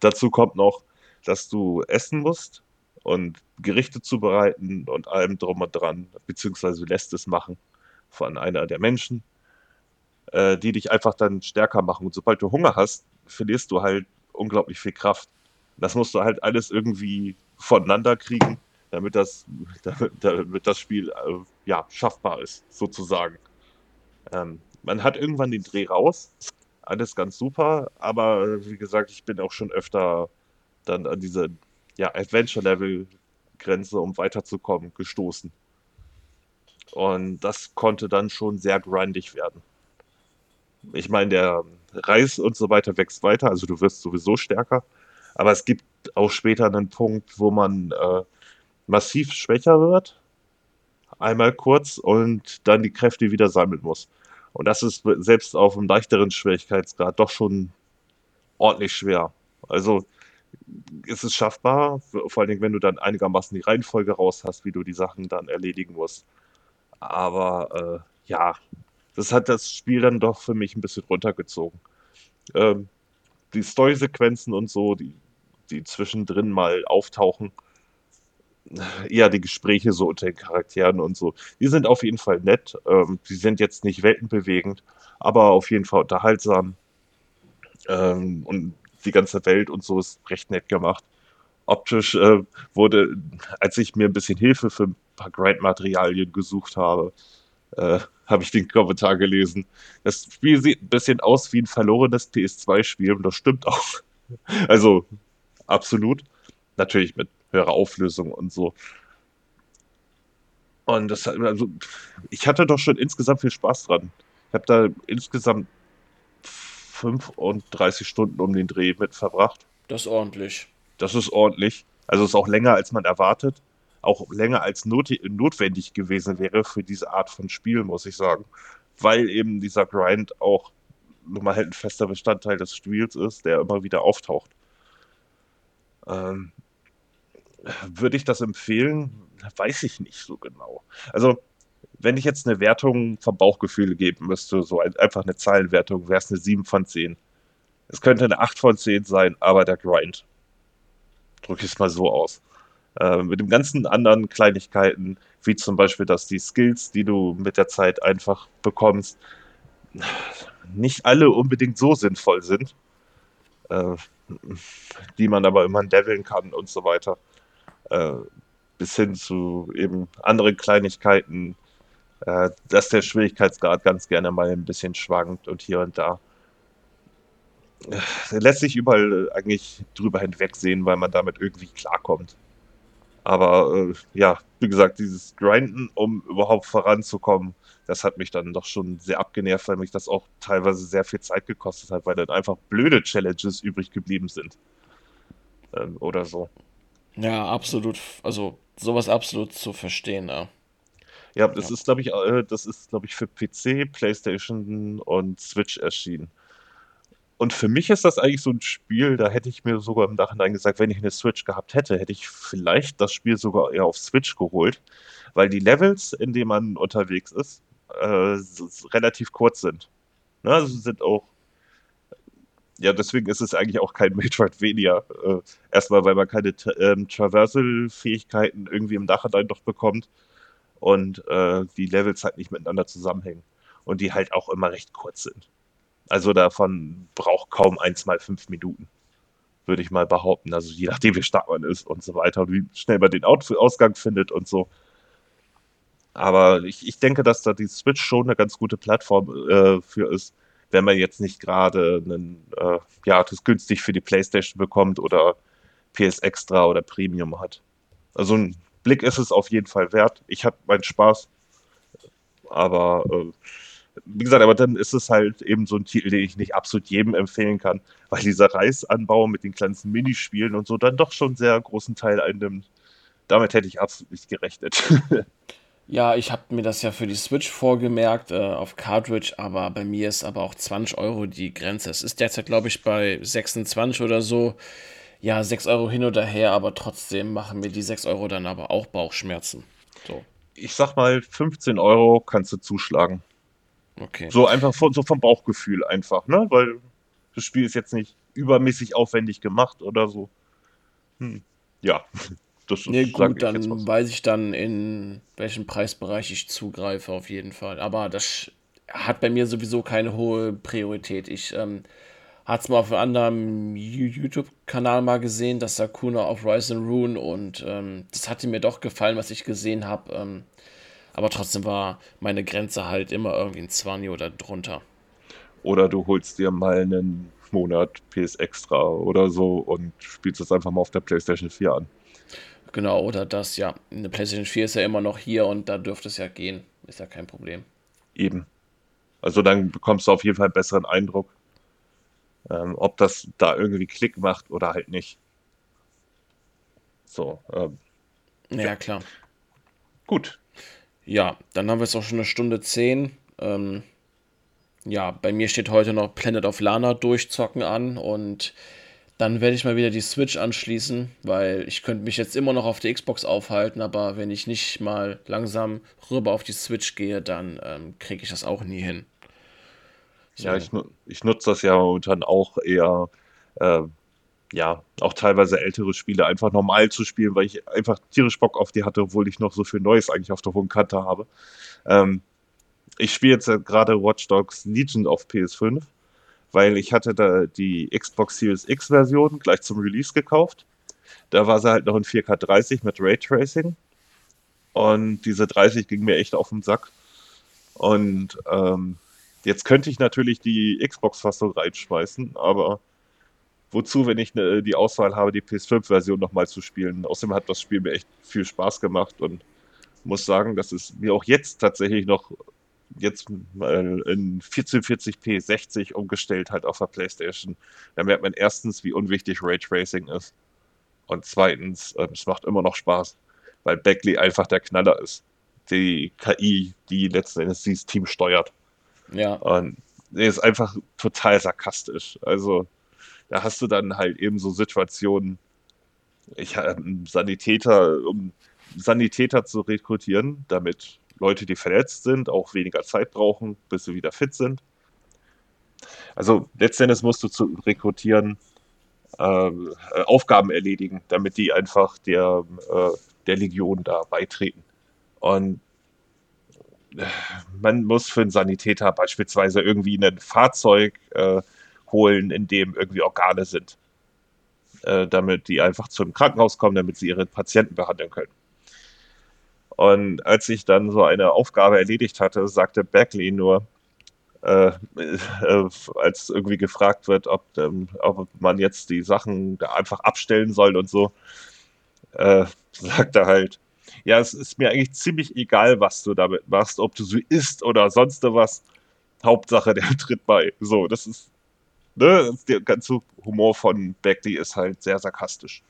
dazu kommt noch, dass du essen musst und Gerichte zubereiten und allem drum und dran, beziehungsweise lässt es machen von einer der Menschen, äh, die dich einfach dann stärker machen. Und sobald du Hunger hast, verlierst du halt unglaublich viel Kraft. Das musst du halt alles irgendwie voneinander kriegen, damit das, damit, damit das Spiel äh, ja, schaffbar ist, sozusagen. Ähm, man hat irgendwann den Dreh raus. Alles ganz super, aber wie gesagt, ich bin auch schon öfter dann an diese ja, Adventure-Level-Grenze, um weiterzukommen, gestoßen. Und das konnte dann schon sehr grindig werden. Ich meine, der Reis und so weiter wächst weiter, also du wirst sowieso stärker. Aber es gibt auch später einen Punkt, wo man äh, massiv schwächer wird. Einmal kurz und dann die Kräfte wieder sammeln muss. Und das ist selbst auf einem leichteren Schwierigkeitsgrad doch schon ordentlich schwer. Also ist es schaffbar, vor allen Dingen, wenn du dann einigermaßen die Reihenfolge raus hast, wie du die Sachen dann erledigen musst. Aber äh, ja, das hat das Spiel dann doch für mich ein bisschen runtergezogen. Ähm, die Story-Sequenzen und so, die, die zwischendrin mal auftauchen, ja, die Gespräche so unter den Charakteren und so, die sind auf jeden Fall nett. Ähm, die sind jetzt nicht weltenbewegend, aber auf jeden Fall unterhaltsam. Ähm, und die ganze Welt und so ist recht nett gemacht. Optisch äh, wurde, als ich mir ein bisschen Hilfe für ein paar Grind-Materialien gesucht habe, äh, habe ich den Kommentar gelesen. Das Spiel sieht ein bisschen aus wie ein verlorenes PS2-Spiel und das stimmt auch. Also absolut. Natürlich mit höherer Auflösung und so. Und das, also, ich hatte doch schon insgesamt viel Spaß dran. Ich habe da insgesamt 35 Stunden um den Dreh mit verbracht. Das ist ordentlich. Das ist ordentlich. Also ist auch länger, als man erwartet. Auch länger als not notwendig gewesen wäre für diese Art von Spiel, muss ich sagen. Weil eben dieser Grind auch nun mal halt ein fester Bestandteil des Spiels ist, der immer wieder auftaucht. Ähm, würde ich das empfehlen? Weiß ich nicht so genau. Also wenn ich jetzt eine Wertung vom Bauchgefühl geben müsste, so ein, einfach eine Zahlenwertung, wäre es eine 7 von 10. Es könnte eine 8 von 10 sein, aber der Grind. Drücke ich es mal so aus. Äh, mit den ganzen anderen Kleinigkeiten, wie zum Beispiel, dass die Skills, die du mit der Zeit einfach bekommst, nicht alle unbedingt so sinnvoll sind, äh, die man aber immer leveln kann und so weiter. Äh, bis hin zu eben anderen Kleinigkeiten, äh, dass der Schwierigkeitsgrad ganz gerne mal ein bisschen schwankt und hier und da. Äh, lässt sich überall eigentlich drüber hinwegsehen, weil man damit irgendwie klarkommt. Aber äh, ja, wie gesagt, dieses Grinden, um überhaupt voranzukommen, das hat mich dann doch schon sehr abgenervt, weil mich das auch teilweise sehr viel Zeit gekostet hat, weil dann einfach blöde Challenges übrig geblieben sind. Ähm, oder so. Ja, absolut. Also sowas absolut zu verstehen, ja. Ja, das ja. ist, glaube ich, äh, das ist, glaube ich, für PC, PlayStation und Switch erschienen. Und für mich ist das eigentlich so ein Spiel, da hätte ich mir sogar im Nachhinein gesagt, wenn ich eine Switch gehabt hätte, hätte ich vielleicht das Spiel sogar eher auf Switch geholt, weil die Levels, in denen man unterwegs ist, äh, relativ kurz sind. Ne, also sind auch ja, deswegen ist es eigentlich auch kein Metroidvania. Äh, erstmal, weil man keine ähm, Traversal-Fähigkeiten irgendwie im Nachhinein doch bekommt und äh, die Levels halt nicht miteinander zusammenhängen und die halt auch immer recht kurz sind. Also davon braucht kaum eins mal fünf Minuten, würde ich mal behaupten. Also je nachdem, wie stark man ist und so weiter und wie schnell man den Ausgang findet und so. Aber ich, ich denke, dass da die Switch schon eine ganz gute Plattform äh, für ist, wenn man jetzt nicht gerade äh, ja, das günstig für die PlayStation bekommt oder PS Extra oder Premium hat. Also ein Blick ist es auf jeden Fall wert. Ich hatte meinen Spaß. Aber äh, wie gesagt, aber dann ist es halt eben so ein Titel, den ich nicht absolut jedem empfehlen kann, weil dieser Reisanbau mit den ganzen Minispielen und so dann doch schon sehr großen Teil einnimmt. Damit hätte ich absolut nicht gerechnet. Ja, ich habe mir das ja für die Switch vorgemerkt äh, auf Cartridge, aber bei mir ist aber auch 20 Euro die Grenze. Es ist derzeit, glaube ich, bei 26 oder so ja, 6 Euro hin oder her, aber trotzdem machen mir die 6 Euro dann aber auch Bauchschmerzen. So. Ich sag mal, 15 Euro kannst du zuschlagen. Okay. So einfach von, so vom Bauchgefühl einfach, ne? Weil das Spiel ist jetzt nicht übermäßig aufwendig gemacht oder so. Hm. Ja. Das nee, gut, dann weiß ich dann, in welchem Preisbereich ich zugreife, auf jeden Fall. Aber das hat bei mir sowieso keine hohe Priorität. Ich ähm, hat es mal auf einem anderen YouTube-Kanal mal gesehen, das Sakuna of Rise and Rune und ähm, das hatte mir doch gefallen, was ich gesehen habe. Ähm, aber trotzdem war meine Grenze halt immer irgendwie ein 20 oder drunter. Oder du holst dir mal einen Monat PS Extra oder so und spielst es einfach mal auf der PlayStation 4 an. Genau, oder das, ja. Eine PlayStation 4 ist ja immer noch hier und da dürfte es ja gehen. Ist ja kein Problem. Eben. Also dann bekommst du auf jeden Fall einen besseren Eindruck ähm, ob das da irgendwie Klick macht oder halt nicht. So. Ähm, ja, ja, klar. Gut. Ja, dann haben wir es auch schon eine Stunde 10. Ähm, ja, bei mir steht heute noch Planet of Lana durchzocken an und Dann werde ich mal wieder die Switch anschließen, weil ich könnte mich jetzt immer noch auf der Xbox aufhalten, aber wenn ich nicht mal langsam rüber auf die Switch gehe, dann ähm, kriege ich das auch nie hin. So. Ja, ich, ich nutze das ja momentan auch eher, äh, ja, auch teilweise ältere Spiele einfach normal zu spielen, weil ich einfach tierisch Bock auf die hatte, obwohl ich noch so viel Neues eigentlich auf der hohen Kante habe. Ähm, ich spiele jetzt gerade Watch Dogs Legion auf PS5 weil ich hatte da die Xbox Series X Version gleich zum Release gekauft. Da war sie halt noch in 4K 30 mit Raytracing. Und diese 30 ging mir echt auf den Sack. Und ähm, jetzt könnte ich natürlich die Xbox-Fassung reinschmeißen, aber wozu, wenn ich ne, die Auswahl habe, die PS5-Version nochmal zu spielen? Außerdem hat das Spiel mir echt viel Spaß gemacht und muss sagen, dass es mir auch jetzt tatsächlich noch jetzt in 1440p 60 umgestellt hat auf der PlayStation, da merkt man erstens, wie unwichtig Raytracing ist. Und zweitens, äh, es macht immer noch Spaß, weil Beckley einfach der Knaller ist. Die KI, die letzten Endes dieses Team steuert. Ja. Und er ist einfach total sarkastisch. Also, da hast du dann halt eben so Situationen, ich habe einen Sanitäter, um Sanitäter zu rekrutieren, damit Leute, die verletzt sind, auch weniger Zeit brauchen, bis sie wieder fit sind. Also letztendlich musst du zu rekrutieren, äh, Aufgaben erledigen, damit die einfach der, äh, der Legion da beitreten. Und äh, man muss für einen Sanitäter beispielsweise irgendwie ein Fahrzeug äh, holen, in dem irgendwie Organe sind, äh, damit die einfach zum Krankenhaus kommen, damit sie ihre Patienten behandeln können. Und als ich dann so eine Aufgabe erledigt hatte, sagte Beckley nur, äh, äh, als irgendwie gefragt wird, ob, ähm, ob, man jetzt die Sachen einfach abstellen soll und so, äh, sagt er halt, ja, es ist mir eigentlich ziemlich egal, was du damit machst, ob du so isst oder sonst was. Hauptsache, der tritt bei. So, das ist, ne, der ganze Humor von Beckley ist halt sehr sarkastisch.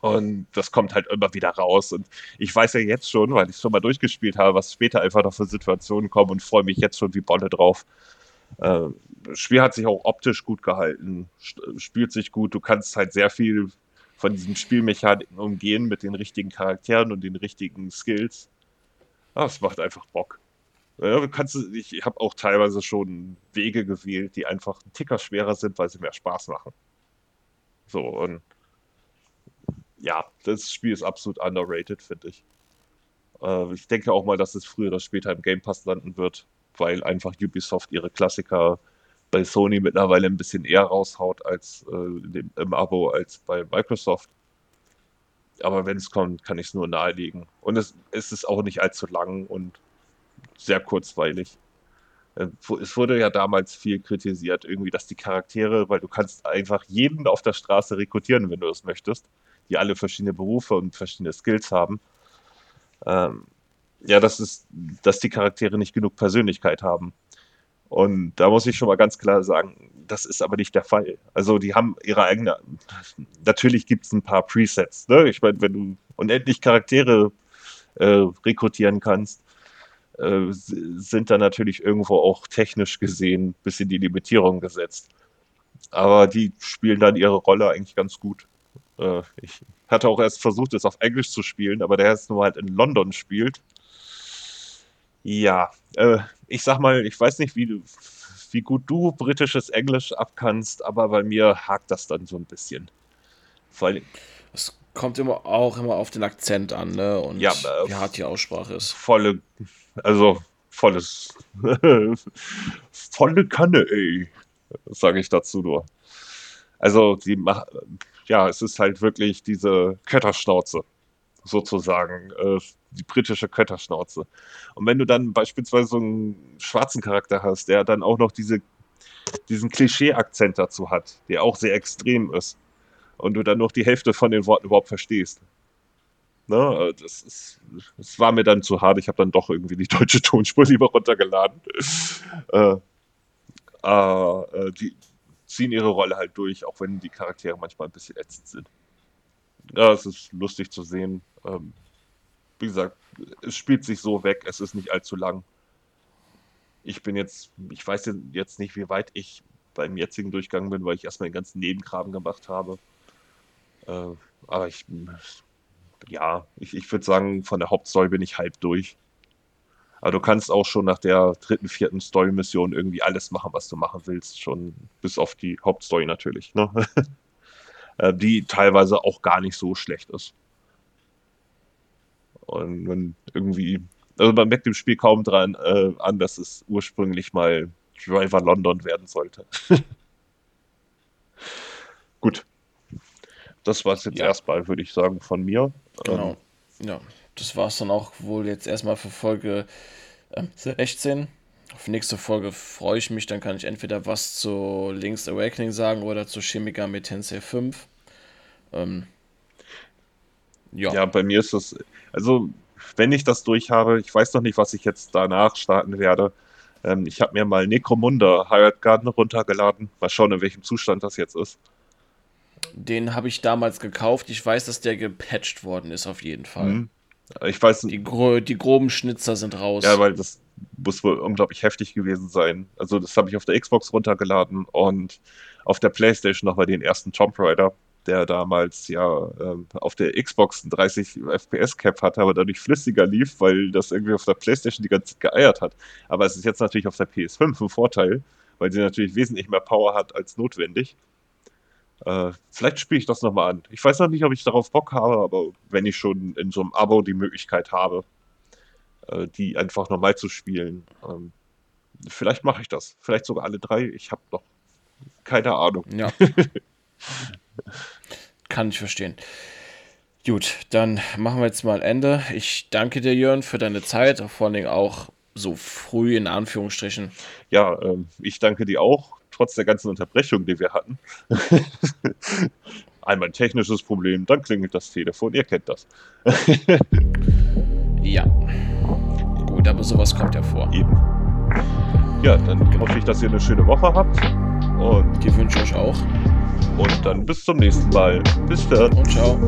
Und das kommt halt immer wieder raus. Und ich weiß ja jetzt schon, weil ich es schon mal durchgespielt habe, was später einfach noch für Situationen kommen und freue mich jetzt schon wie Bolle drauf. Äh, das Spiel hat sich auch optisch gut gehalten, spielt sich gut. Du kannst halt sehr viel von diesen Spielmechaniken umgehen mit den richtigen Charakteren und den richtigen Skills. Das macht einfach Bock. Ja, kannst, ich habe auch teilweise schon Wege gewählt, die einfach einen Ticker schwerer sind, weil sie mehr Spaß machen. So, und ja, das Spiel ist absolut underrated, finde ich. Äh, ich denke auch mal, dass es früher oder später im Game Pass landen wird, weil einfach Ubisoft ihre Klassiker bei Sony mittlerweile ein bisschen eher raushaut als äh, im Abo als bei Microsoft. Aber wenn es kommt, kann ich es nur nahelegen. Und es, es ist auch nicht allzu lang und sehr kurzweilig. Äh, es wurde ja damals viel kritisiert, irgendwie, dass die Charaktere, weil du kannst einfach jeden auf der Straße rekrutieren, wenn du es möchtest die alle verschiedene Berufe und verschiedene Skills haben. Ähm, ja, das ist, dass die Charaktere nicht genug Persönlichkeit haben. Und da muss ich schon mal ganz klar sagen, das ist aber nicht der Fall. Also die haben ihre eigene, natürlich gibt es ein paar Presets. Ne? Ich meine, wenn du unendlich Charaktere äh, rekrutieren kannst, äh, sind da natürlich irgendwo auch technisch gesehen ein bisschen die Limitierung gesetzt. Aber die spielen dann ihre Rolle eigentlich ganz gut. Äh, ich hatte auch erst versucht, es auf Englisch zu spielen, aber der jetzt nur halt in London spielt. Ja, äh, ich sag mal, ich weiß nicht, wie, du, wie gut du britisches Englisch abkannst, aber bei mir hakt das dann so ein bisschen. Vor allem, es kommt immer auch immer auf den Akzent an, ne? Und ja, äh, wie hart die Aussprache ist. Volle, also volles, volle Kanne, ey, sage ich dazu nur. Also die machen ja, es ist halt wirklich diese Kötterschnauze, sozusagen, äh, die britische Kötterschnauze. Und wenn du dann beispielsweise so einen schwarzen Charakter hast, der dann auch noch diese, diesen Klischee-Akzent dazu hat, der auch sehr extrem ist, und du dann noch die Hälfte von den Worten überhaupt verstehst. Ne, das, ist, das war mir dann zu hart. Ich habe dann doch irgendwie die deutsche Tonspur lieber runtergeladen. äh, äh, die, ziehen ihre Rolle halt durch, auch wenn die Charaktere manchmal ein bisschen ätzend sind. Ja, es ist lustig zu sehen. Ähm, wie gesagt, es spielt sich so weg, es ist nicht allzu lang. Ich bin jetzt, ich weiß jetzt nicht, wie weit ich beim jetzigen Durchgang bin, weil ich erstmal den ganzen Nebenkram gemacht habe. Äh, aber ich, ja, ich, ich würde sagen, von der Hauptstory bin ich halb durch. Aber du kannst auch schon nach der dritten, vierten Story-Mission irgendwie alles machen, was du machen willst, schon bis auf die Hauptstory natürlich, ne? Äh, die teilweise auch gar nicht so schlecht ist. Und man irgendwie, also man merkt dem Spiel kaum dran äh, an, dass es ursprünglich mal Driver London werden sollte. Gut. Das war es jetzt ja. erstmal, würde ich sagen, von mir. Genau. Ähm, ja das war es dann auch wohl jetzt erstmal für Folge äh, 16. Auf nächste Folge freue ich mich, dann kann ich entweder was zu Link's Awakening sagen oder zu Chemica mit Tensei 5. Ähm, ja. ja, bei mir ist das, also wenn ich das durch habe, ich weiß noch nicht, was ich jetzt danach starten werde. Ähm, ich habe mir mal Necromunda Hired Garden runtergeladen. Mal schauen, in welchem Zustand das jetzt ist. Den habe ich damals gekauft. Ich weiß, dass der gepatcht worden ist, auf jeden Fall. Mhm. Ich weiß die, gro die groben Schnitzer sind raus. Ja, weil das muss wohl unglaublich heftig gewesen sein. Also, das habe ich auf der Xbox runtergeladen und auf der PlayStation nochmal den ersten Tomb Raider, der damals ja ähm, auf der Xbox ein 30 FPS Cap hatte, aber dadurch flüssiger lief, weil das irgendwie auf der PlayStation die ganze Zeit geeiert hat. Aber es ist jetzt natürlich auf der PS5 ein Vorteil, weil sie natürlich wesentlich mehr Power hat als notwendig. Äh, vielleicht spiele ich das nochmal an. Ich weiß noch nicht, ob ich darauf Bock habe, aber wenn ich schon in so einem Abo die Möglichkeit habe, äh, die einfach nochmal zu spielen, ähm, vielleicht mache ich das. Vielleicht sogar alle drei. Ich habe noch keine Ahnung. Ja. Kann ich verstehen. Gut, dann machen wir jetzt mal Ende. Ich danke dir, Jörn, für deine Zeit, vor allen Dingen auch so früh in Anführungsstrichen. Ja, ähm, ich danke dir auch trotz der ganzen Unterbrechung, die wir hatten. Einmal ein technisches Problem, dann klingelt das Telefon, ihr kennt das. ja. Gut, aber sowas kommt ja vor. Eben. Ja, dann hoffe ich, dass ihr eine schöne Woche habt. Und die wünsche ich euch auch. Und dann bis zum nächsten Mal. Bis dann. Und ciao.